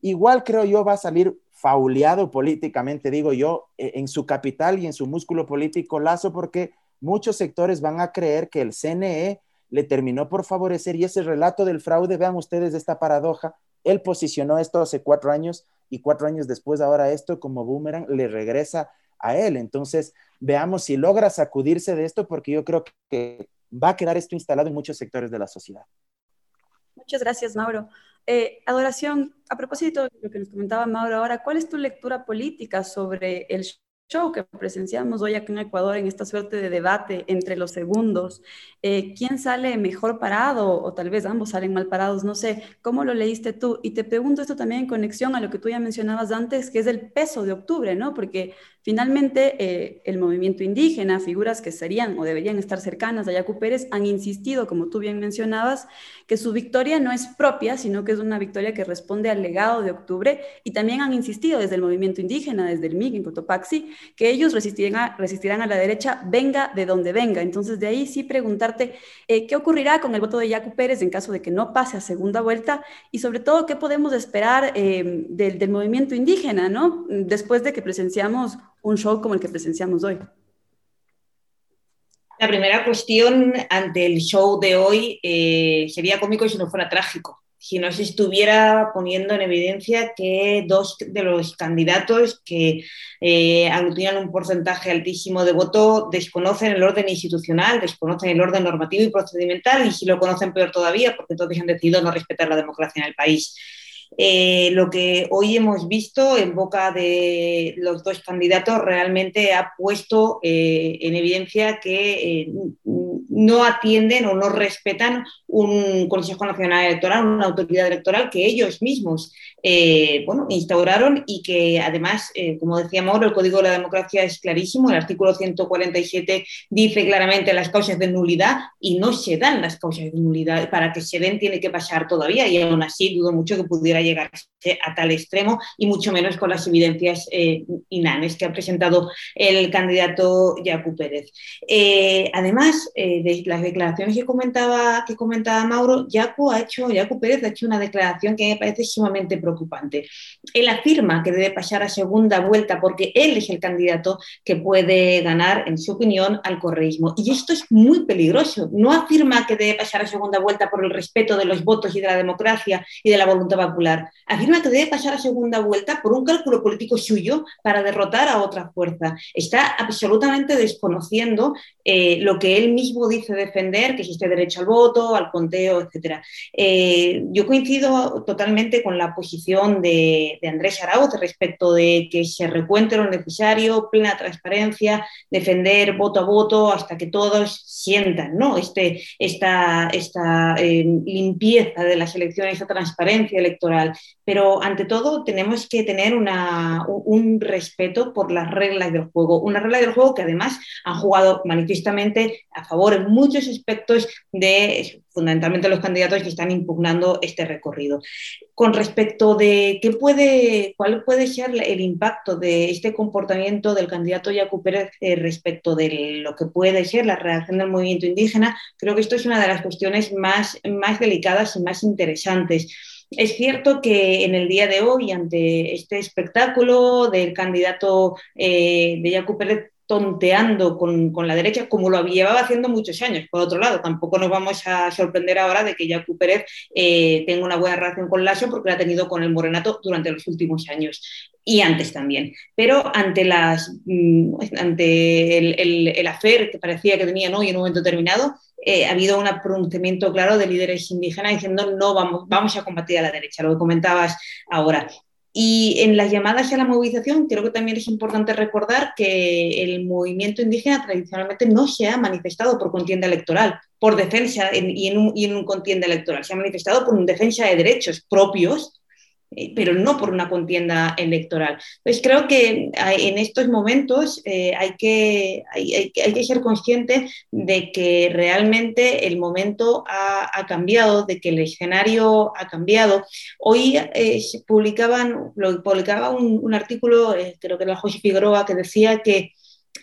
igual creo yo va a salir fauleado políticamente, digo yo, e, en su capital y en su músculo político Lazo, porque muchos sectores van a creer que el CNE le terminó por favorecer y ese relato del fraude, vean ustedes esta paradoja, él posicionó esto hace cuatro años y cuatro años después ahora esto como boomerang le regresa a él. Entonces, veamos si logra sacudirse de esto porque yo creo que va a quedar esto instalado en muchos sectores de la sociedad. Muchas gracias, Mauro. Eh, Adoración, a propósito de lo que nos comentaba Mauro ahora, ¿cuál es tu lectura política sobre el que presenciamos hoy aquí en Ecuador en esta suerte de debate entre los segundos. Eh, ¿Quién sale mejor parado o tal vez ambos salen mal parados? No sé, ¿cómo lo leíste tú? Y te pregunto esto también en conexión a lo que tú ya mencionabas antes, que es el peso de octubre, ¿no? Porque finalmente eh, el movimiento indígena, figuras que serían o deberían estar cercanas a Yacu Pérez, han insistido, como tú bien mencionabas, que su victoria no es propia, sino que es una victoria que responde al legado de octubre y también han insistido desde el movimiento indígena, desde el MIG en Cotopaxi, que ellos resistirán a, la derecha, venga de donde venga. Entonces, de ahí sí preguntarte eh, qué ocurrirá con el voto de Yacu Pérez en caso de que no pase a segunda vuelta y sobre todo qué podemos esperar eh, del movimiento indígena, ¿no? Después de que presenciamos un show como el que presenciamos hoy. La primera cuestión ante el show de hoy eh, sería cómico si no fuera trágico si no se estuviera poniendo en evidencia que dos de los candidatos que eh, aglutinan un porcentaje altísimo de voto desconocen el orden institucional, desconocen el orden normativo y procedimental y si lo conocen peor todavía porque todos han decidido no respetar la democracia en el país. Eh, lo que hoy hemos visto en boca de los dos candidatos realmente ha puesto eh, en evidencia que eh, no atienden o no respetan un Consejo Nacional Electoral, una autoridad electoral que ellos mismos bueno, instauraron y que además, como decía Mauro, el Código de la Democracia es clarísimo, el artículo 147 dice claramente las causas de nulidad y no se dan las causas de nulidad. Para que se den tiene que pasar todavía y aún así dudo mucho que pudiera llegar a tal extremo y mucho menos con las evidencias eh, inanes que ha presentado el candidato Yacu Pérez. Eh, además, eh, de las declaraciones que comentaba, que comentaba Mauro, Yacu, ha hecho, Yacu Pérez ha hecho una declaración que me parece sumamente preocupante. Él afirma que debe pasar a segunda vuelta porque él es el candidato que puede ganar, en su opinión, al correísmo. Y esto es muy peligroso. No afirma que debe pasar a segunda vuelta por el respeto de los votos y de la democracia y de la voluntad popular. Afirma que debe pasar a segunda vuelta por un cálculo político suyo para derrotar a otra fuerza. Está absolutamente desconociendo eh, lo que él mismo dice defender, que es derecho al voto, al conteo, etc. Eh, yo coincido totalmente con la posición de, Andrés Arauz respecto de que se recuente lo necesario, plena transparencia, defender voto a voto hasta que todos sientan ¿no? este, esta, esta eh, limpieza de las elecciones, esta transparencia electoral. Pero ante todo tenemos que tener una, un respeto por las reglas del juego, una regla del juego que además han jugado manifiestamente a favor en muchos aspectos de fundamentalmente los candidatos que están impugnando este recorrido. Con respecto de qué puede, cuál puede ser el impacto de este comportamiento del candidato Yacu Pérez eh, respecto de lo que puede ser la reacción del movimiento indígena, creo que esto es una de las cuestiones más, más delicadas y más interesantes. Es cierto que en el día de hoy, ante este espectáculo del candidato eh, de Yacu Pérez tonteando con, con, la derecha, como lo llevaba haciendo muchos años. Por otro lado, tampoco nos vamos a sorprender ahora de que Yacu Pérez eh, tenga una buena relación con Lasso porque la ha tenido con el Morenato durante los últimos años y antes también. Pero ante, las, mm, ante el, el, el afer que parecía que tenían hoy en un momento determinado, eh, ha habido un pronunciamiento claro de líderes indígenas diciendo no vamos, vamos a combatir a la derecha, lo que comentabas ahora. Y en las llamadas a la movilización, creo que también es importante recordar que el movimiento indígena tradicionalmente no se ha manifestado por contienda electoral, por defensa y, en un, y en un contienda electoral, se ha manifestado por defensa de derechos propios pero no por una contienda electoral. Pues creo que en estos momentos eh, hay, que, hay, que ser consciente de que realmente el momento ha, cambiado, de que el escenario ha cambiado. Hoy eh, publicaban, lo, publicaba un, artículo, creo que era José Figueroa, que decía que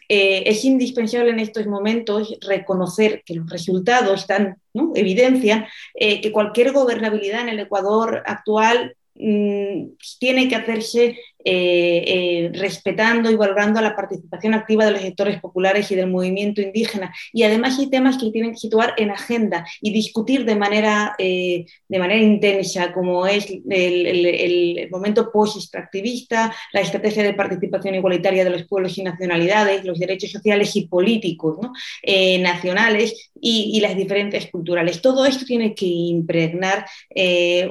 es indispensable en estos momentos reconocer que los resultados dan, ¿no? evidencian que cualquier gobernabilidad en el Ecuador actual Mm, tiene que hacerse eh, eh, respetando y valorando la participación activa de los sectores populares y del movimiento indígena. Y además hay temas que tienen que situar en agenda y discutir de manera, eh, de manera intensa, como es el, momento post-extractivista, la estrategia de participación igualitaria de los pueblos y nacionalidades, los derechos sociales y políticos nacionales y, las diferentes culturales. Todo esto tiene que impregnar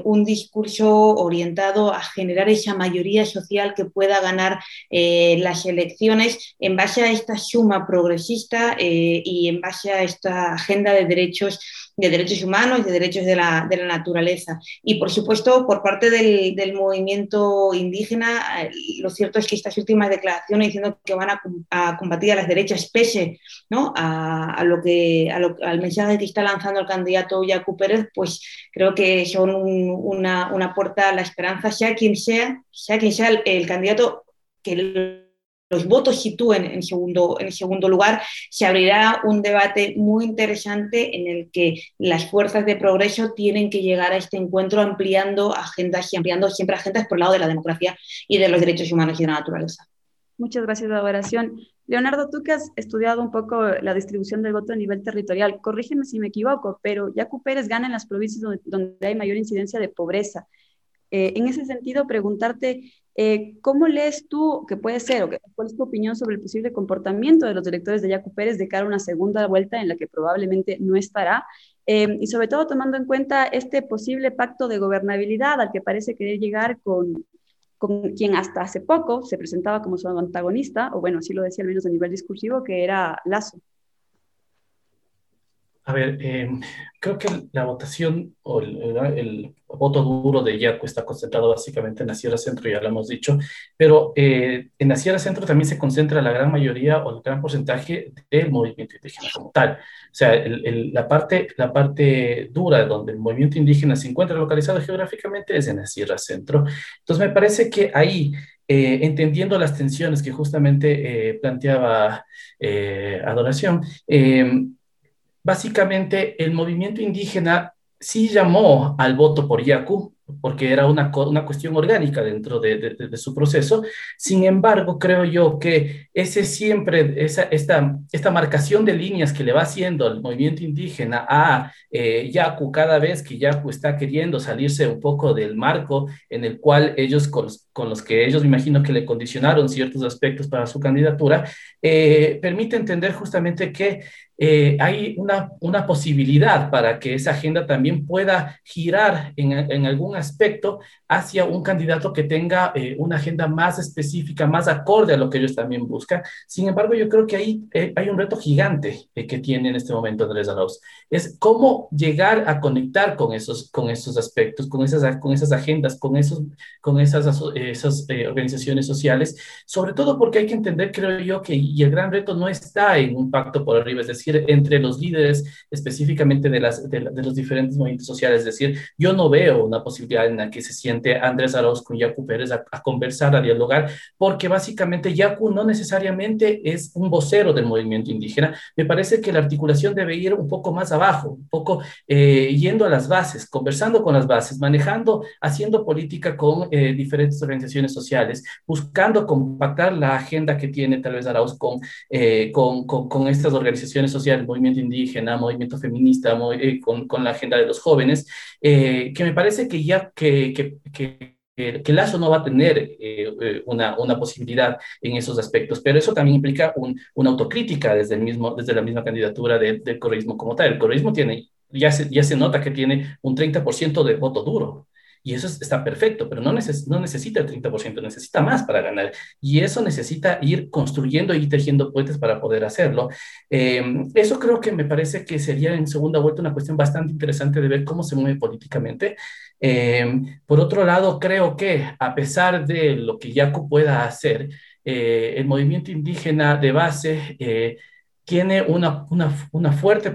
un discurso orientado a generar esa mayoría social que pueda ganar eh, las elecciones en base a esta suma progresista eh, y en base a esta agenda de derechos de derechos humanos y de derechos de la, de la naturaleza. Y por supuesto, por parte del, del, movimiento indígena, eh, lo cierto es que estas últimas declaraciones diciendo que van a, combatir a las derechas, pese ¿no? a, a, lo que, al mensaje que está lanzando el candidato Yacu Pérez, pues creo que son una, una, puerta a la esperanza, sea quien sea, sea quien sea el, el candidato que los votos sitúen en segundo, en segundo lugar, se abrirá un debate muy interesante en el que las fuerzas de progreso tienen que llegar a este encuentro ampliando agendas y ampliando siempre agendas por el lado de la democracia y de los derechos humanos y de la naturaleza. Muchas gracias, Adoración. Leonardo, tú que has estudiado un poco la distribución del voto a nivel territorial, corrígeme si me equivoco, pero Yacu Pérez gana en las provincias donde, donde hay mayor incidencia de pobreza. Eh, en ese sentido, preguntarte eh, ¿Cómo lees tú, que puede ser, o cuál es tu opinión sobre el posible comportamiento de los directores de Yacu Pérez de cara a una segunda vuelta en la que probablemente no estará? Eh, y sobre todo tomando en cuenta este posible pacto de gobernabilidad al que parece querer llegar con, con quien hasta hace poco se presentaba como su antagonista, o bueno, así lo decía al menos a nivel discursivo, que era Lazo. A ver, eh, creo que la votación o el, voto duro de Yacu está concentrado básicamente en la Sierra Centro, ya lo hemos dicho, pero eh, en la Sierra Centro también se concentra la gran mayoría o el gran porcentaje del movimiento indígena como tal. O sea, la, parte, la parte dura donde el movimiento indígena se encuentra localizado geográficamente es en la Sierra Centro. Entonces, me parece que ahí eh, entendiendo las tensiones que justamente planteaba Adoración, básicamente el movimiento indígena sí llamó al voto por Yacu, porque era una, una cuestión orgánica dentro de, de, su proceso. Sin embargo, creo yo que ese siempre, esa, esta, esta marcación de líneas que le va haciendo al movimiento indígena a eh, Yacu cada vez que Yacu está queriendo salirse un poco del marco en el cual ellos, con, con los que ellos me imagino que le condicionaron ciertos aspectos para su candidatura, eh, permite entender justamente que eh, hay una, una, posibilidad para que esa agenda también pueda girar en, en algún aspecto hacia un candidato que tenga eh, una agenda más específica, más acorde a lo que ellos también buscan. Sin embargo, yo creo que ahí eh, hay un reto gigante que tiene en este momento Andrés Arauz. Es cómo llegar a conectar con esos, con esos aspectos, con esas, con esas agendas, con, esos, con esas, esas organizaciones sociales, sobre todo porque hay que entender, creo yo, que y el gran reto no está en un pacto por arriba, es decir, entre los líderes específicamente de, las, de, los diferentes movimientos sociales. Es decir, yo no veo una posibilidad en la que se siente Andrés Arauz con Yacu Pérez a, conversar, a dialogar, porque básicamente Yacu no necesariamente es un vocero del movimiento indígena. Me parece que la articulación debe ir un poco más abajo, un poco eh, yendo a las bases, conversando con las bases, manejando, haciendo política con eh, diferentes organizaciones sociales, buscando compactar la agenda que tiene tal vez Arauz con, eh, con, con, con estas organizaciones sociales social, movimiento indígena, movimiento feminista, eh, con, con, la agenda de los jóvenes, eh, que me parece que ya que, que, que que Lazo no va a tener eh, una, una, posibilidad en esos aspectos, pero eso también implica un, una autocrítica desde, el mismo, desde la misma candidatura del correísmo como tal. El correísmo tiene, ya se, ya se nota que tiene un 30% de voto duro. Y eso está perfecto, pero no, no necesita el 30%, necesita más para ganar. Y eso necesita ir construyendo y tejiendo puentes para poder hacerlo. Em, eso creo que me parece que sería en segunda vuelta una cuestión bastante interesante de ver cómo se mueve políticamente. Em, por otro lado, creo que a pesar de lo que Yacu pueda hacer, eh, el movimiento indígena de base eh, tiene una, una, una fuerte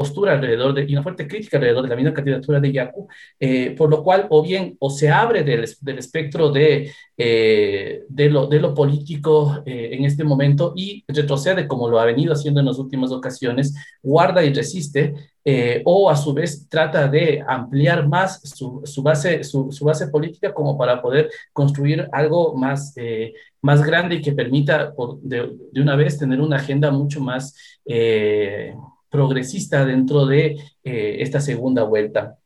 postura alrededor de, y una fuerte crítica alrededor de la misma candidatura de Yacu, eh, por lo cual o bien o se abre del, del espectro de, eh, de, lo, de lo político eh, en este momento y retrocede como lo ha venido haciendo en las últimas ocasiones, guarda y resiste, o a su vez trata de ampliar más su, su base, su, su, base política como para poder construir algo más, más grande y que permita por, de, de, una vez tener una agenda mucho más progresista dentro de eh, esta segunda vuelta.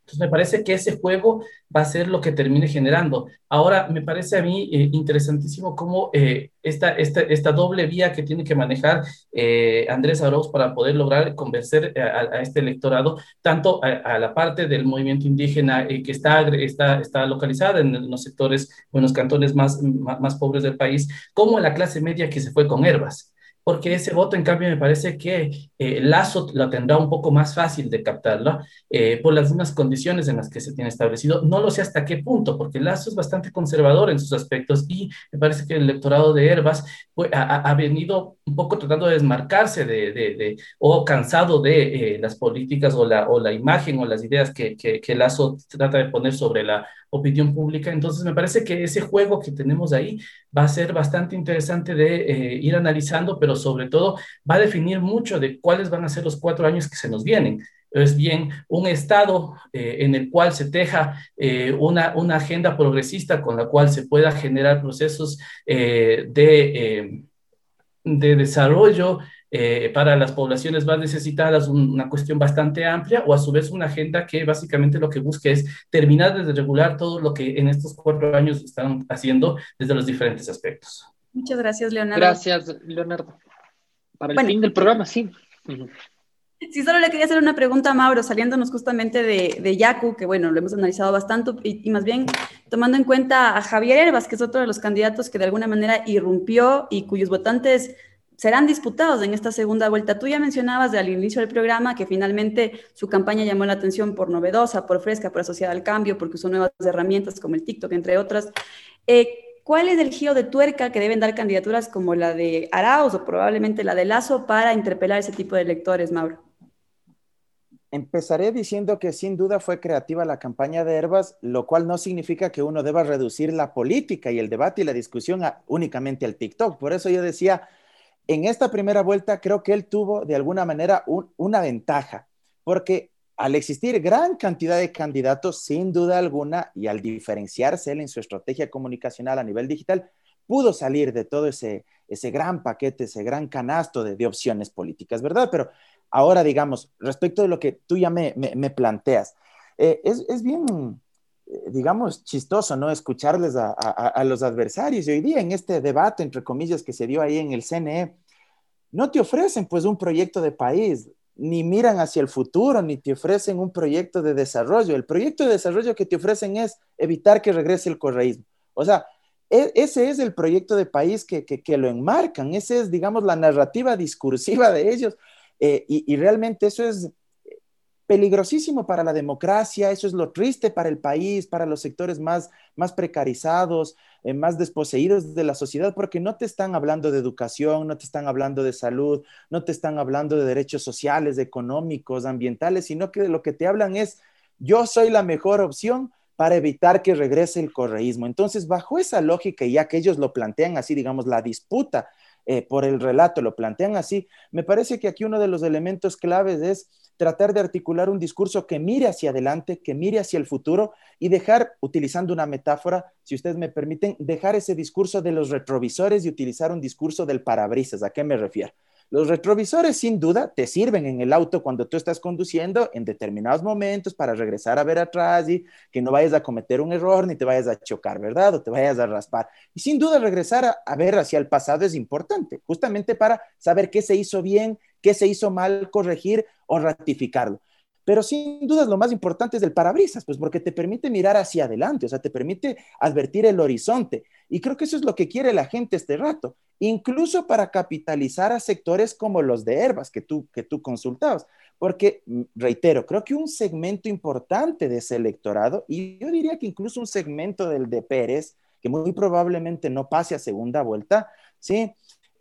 Entonces me parece que ese juego va a ser lo que termine generando. Ahora, me parece a mí eh, interesantísimo cómo eh, esta, esta, esta, doble vía que tiene que manejar Andrés Arauz para poder lograr convencer a, este electorado, tanto a, a, la parte del movimiento indígena que está, está, está localizada en los sectores, en los cantones más, más, más pobres del país, como a la clase media que se fue con Herbas porque ese voto, en cambio, me parece que eh, Lazo lo tendrá un poco más fácil de captarlo eh, por las mismas condiciones en las que se tiene establecido. No lo sé hasta qué punto, porque Lazo es bastante conservador en sus aspectos y me parece que el electorado de Herbas pues, ha, venido un poco tratando de desmarcarse de, de, de o cansado de eh, las políticas o la, o la imagen o las ideas que, que, que Lazo trata de poner sobre la opinión pública. Entonces, me parece que ese juego que tenemos ahí va a ser bastante interesante de eh, ir analizando, pero sobre todo va a definir mucho de cuáles van a ser los cuatro años que se nos vienen. Es bien un Estado eh, en el cual se teja eh, una, una, agenda progresista con la cual se pueda generar procesos de, de desarrollo eh, para las poblaciones más necesitadas una cuestión bastante amplia o a su vez una agenda que básicamente lo que busca es terminar de regular todo lo que en estos cuatro años están haciendo desde los diferentes aspectos. Muchas gracias, Leonardo. Gracias, Leonardo. Para el bueno, fin del programa, sí. Sí, solo le quería hacer una pregunta a Mauro, saliéndonos justamente de, de Yacu, que bueno, lo hemos analizado bastante, y, y, más bien tomando en cuenta a Javier Herbas, que es otro de los candidatos que de alguna manera irrumpió y cuyos votantes serán disputados en esta segunda vuelta. Tú ya mencionabas al inicio del programa que finalmente su campaña llamó la atención por novedosa, por fresca, por asociada al cambio, porque usó nuevas herramientas como el TikTok, entre otras. Eh, ¿Cuál es el giro de tuerca que deben dar candidaturas como la de Arauz o probablemente la de Lazo para interpelar ese tipo de electores, Mauro? Empezaré diciendo que sin duda fue creativa la campaña de Herbas, lo cual no significa que uno deba reducir la política y el debate y la discusión únicamente al TikTok. Por eso yo decía, en esta primera vuelta creo que él tuvo de alguna manera una ventaja, porque al existir gran cantidad de candidatos, sin duda alguna, y al diferenciarse él en su estrategia comunicacional a nivel digital, pudo salir de todo ese, ese gran paquete, ese gran canasto de, opciones políticas, ¿verdad? Pero ahora, digamos, respecto de lo que tú ya me, planteas, eh, es, bien, eh, digamos, chistoso, ¿no? Escucharles a, los adversarios. Y hoy día en este debate, entre comillas, que se dio ahí en el CNE, no te ofrecen pues un proyecto de país ni miran hacia el futuro, ni te ofrecen un proyecto de desarrollo. El proyecto de desarrollo que te ofrecen es evitar que regrese el correísmo. O sea, e, ese es el proyecto de país que, lo enmarcan, esa es, digamos, la narrativa discursiva de ellos. Eh, y, realmente eso es peligrosísimo para la democracia, eso es lo triste para el país, para los sectores más, más precarizados, eh, más desposeídos de la sociedad, porque no te están hablando de educación, no te están hablando de salud, no te están hablando de derechos sociales, económicos, ambientales, sino que lo que te hablan es, yo soy la mejor opción para evitar que regrese el correísmo. Entonces, bajo esa lógica, ya que ellos lo plantean así, digamos, la disputa eh, por el relato lo plantean así, me parece que aquí uno de los elementos claves es tratar de articular un discurso que mire hacia adelante, que mire hacia el futuro y dejar, utilizando una metáfora, si ustedes me permiten, dejar ese discurso de los retrovisores y utilizar un discurso del parabrisas. ¿A qué me refiero? Los retrovisores sin duda te sirven en el auto cuando tú estás conduciendo en determinados momentos para regresar a ver atrás y que no vayas a cometer un error ni te vayas a chocar, ¿verdad? O te vayas a raspar. Y sin duda regresar a, ver hacia el pasado es importante, justamente para saber qué se hizo bien, qué se hizo mal, corregir o ratificarlo. Pero sin duda lo más importante es el parabrisas, pues porque te permite mirar hacia adelante, o sea, te permite advertir el horizonte. Y creo que eso es lo que quiere la gente este rato, incluso para capitalizar a sectores como los de Herbas que tú, que tú consultabas. Porque, mm, reitero, creo que un segmento importante de ese electorado, y yo diría que incluso un segmento del de Pérez, que muy probablemente no pase a segunda vuelta, ¿sí?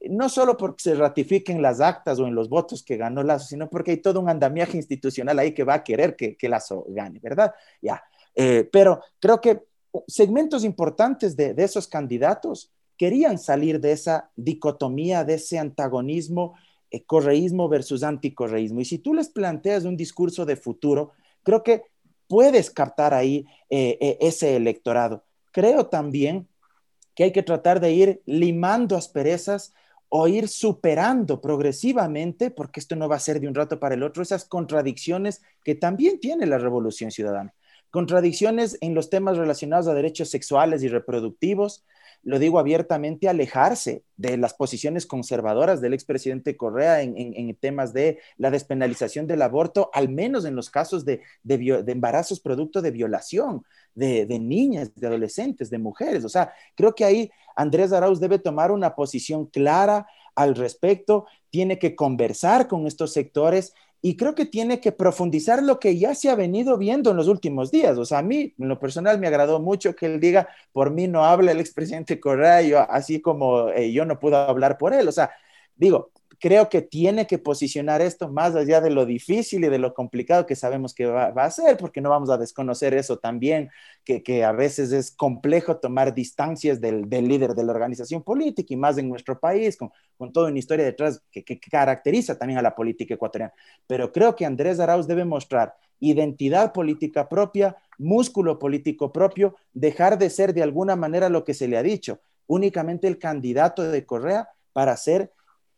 No solo porque se ratifiquen las actas o en los votos que ganó Lazo, sino porque hay todo un andamiaje institucional ahí que va a querer que, que Lazo gane, ¿verdad? Ya. Eh, pero creo que segmentos importantes de, esos candidatos querían salir de esa dicotomía, de ese antagonismo, eh, correísmo versus anticorreísmo. Y si tú les planteas un discurso de futuro, creo que puedes captar ahí eh, ese electorado. Creo también que hay que tratar de ir limando asperezas o ir superando progresivamente, porque esto no va a ser de un rato para el otro, esas contradicciones que también tiene la revolución ciudadana. Contradicciones en los temas relacionados a derechos sexuales y reproductivos, lo digo abiertamente, alejarse de las posiciones conservadoras del expresidente Correa en, temas de la despenalización del aborto, al menos en los casos de, embarazos producto de violación de, de, niñas, de adolescentes, de mujeres. O sea, creo que ahí Andrés Arauz debe tomar una posición clara al respecto, tiene que conversar con estos sectores y creo que tiene que profundizar lo que ya se ha venido viendo en los últimos días. O sea, a mí, en lo personal, me agradó mucho que él diga, por mí no habla el expresidente Correa, así como yo no puedo hablar por él. O sea, digo, creo que tiene que posicionar esto más allá de lo difícil y de lo complicado que sabemos que va, a ser, porque no vamos a desconocer eso también, que, a veces es complejo tomar distancias del, líder de la organización política y más en nuestro país, con, con toda una historia detrás que, que, caracteriza también a la política ecuatoriana. Pero creo que Andrés Arauz debe mostrar identidad política propia, músculo político propio, dejar de ser de alguna manera lo que se le ha dicho, únicamente el candidato de Correa para ser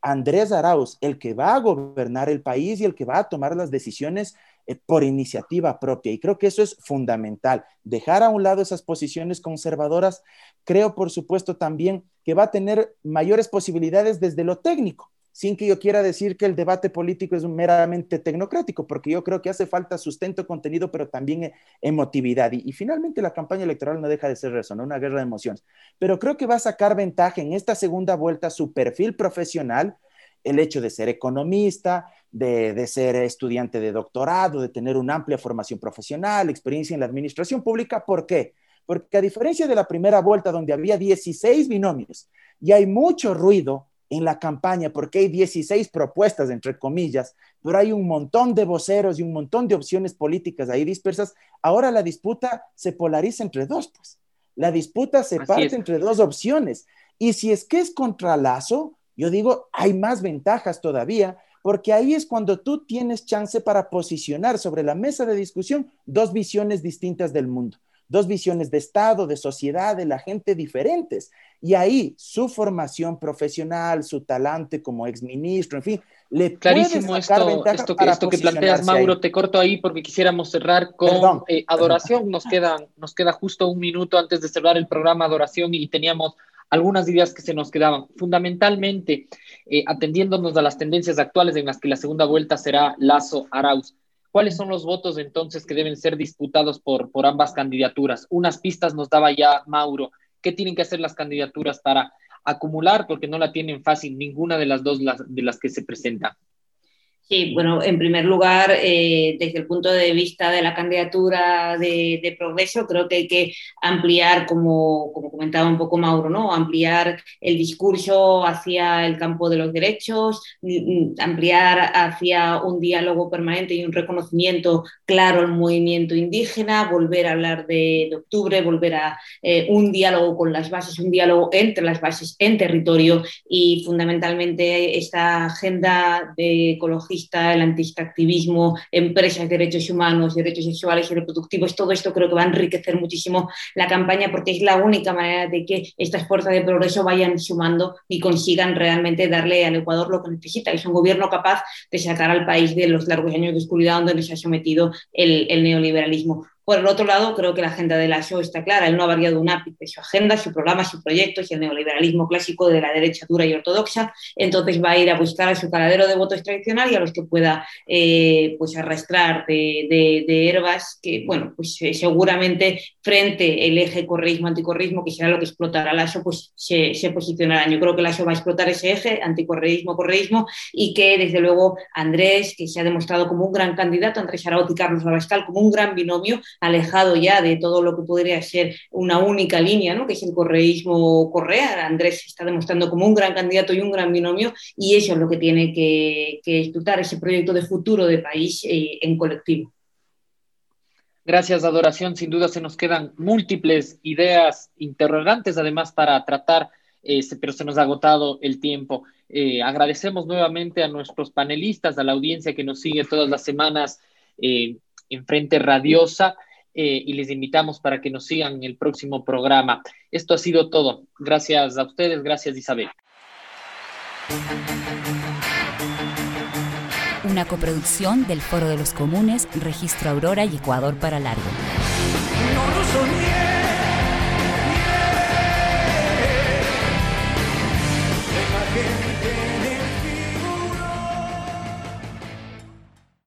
Andrés Arauz, el que va a gobernar el país y el que va a tomar las decisiones eh, por iniciativa propia. Y creo que eso es fundamental. Dejar a un lado esas posiciones conservadoras, creo por supuesto también que va a tener mayores posibilidades desde lo técnico, sin que yo quiera decir que el debate político es meramente tecnocrático, porque yo creo que hace falta sustento, contenido, pero también emotividad. Y, finalmente la campaña electoral no deja de ser eso, una guerra de emociones. Pero creo que va a sacar ventaja en esta segunda vuelta su perfil profesional, el hecho de ser economista, de, de, ser estudiante de doctorado, de tener una amplia formación profesional, experiencia en la administración pública. ¿Por qué? Porque a diferencia de la primera vuelta donde había 16 binomios y hay mucho ruido en la campaña, porque hay 16 propuestas, entre comillas, pero hay un montón de voceros y un montón de opciones políticas ahí dispersas. Ahora la disputa se polariza entre dos, pues. La disputa se parte entre dos opciones. Y si es que es contra Lazo, Yo digo, hay más ventajas todavía, porque ahí es cuando tú tienes chance para posicionar sobre la mesa de discusión dos visiones distintas del mundo, dos visiones de Estado, de sociedad, de la gente diferentes. Y ahí su formación profesional, su talante como exministro, en fin, le Clarísimo esto, esto, que, esto que planteas, Mauro, te corto ahí porque quisiéramos cerrar con eh, adoración. Nos queda, nos queda justo un minuto antes de cerrar el programa Adoración y teníamos algunas ideas que se nos quedaban. Fundamentalmente, eh, atendiéndonos a las tendencias actuales en las que la segunda vuelta será Lazo-Arauz. ¿Cuáles son los votos entonces que deben ser disputados por, por ambas candidaturas? Unas pistas nos daba ya Mauro. ¿Qué tienen que hacer las candidaturas para acumular? Porque no la tienen fácil ninguna de las dos de las que se presentan. Sí, bueno, en primer lugar, eh, desde el punto de vista de la candidatura de, progreso, creo que hay que ampliar, como, como, comentaba un poco Mauro, ¿no? ampliar el discurso hacia el campo de los derechos, ampliar hacia un diálogo permanente y un reconocimiento claro al movimiento indígena, volver a hablar de, octubre, volver a eh, un diálogo con las bases, un diálogo entre las bases en territorio y fundamentalmente esta agenda de ecología el antiactivismo, empresas, derechos humanos, derechos sexuales y reproductivos, todo esto creo que va a enriquecer muchísimo la campaña porque es la única manera de que estas fuerzas de progreso vayan sumando y consigan realmente darle al Ecuador lo que necesita, es un gobierno capaz de sacar al país de los largos años de oscuridad donde nos ha sometido el neoliberalismo. Por el otro lado, creo que la agenda de la SO está clara. Él no ha variado un ápice su agenda, su programa, su proyecto y el neoliberalismo clásico de la derecha dura y ortodoxa. Entonces va a ir a buscar a su caladero de votos tradicional y a los que pueda eh, pues arrastrar de, de, que, bueno, pues eh, seguramente frente el eje correísmo-anticorreísmo, que será lo que explotará la SO, pues se, se posicionará. Yo creo que la SO va a explotar ese eje, anticorreísmo-correísmo, y que desde luego Andrés, que se ha demostrado como un gran candidato, Andrés Araut y Carlos Abascal, como un gran binomio, alejado ya de todo lo que podría ser una única línea, ¿no? que es el correísmo Correa. Andrés está demostrando como un gran candidato y un gran binomio y eso es lo que tiene que, que ese proyecto de futuro de país eh, en colectivo. Gracias, Adoración. Sin duda se nos quedan múltiples ideas interrogantes, además, para tratar, eh, pero se nos ha agotado el tiempo. Eh, agradecemos nuevamente a nuestros panelistas, a la audiencia que nos sigue todas las semanas en Frente Radiosa. Eh, y les invitamos para que nos sigan en el próximo programa. Esto ha sido todo. Gracias a ustedes, gracias Isabel. Una coproducción del Foro de los Comunes, Registro Aurora y Ecuador para Largo.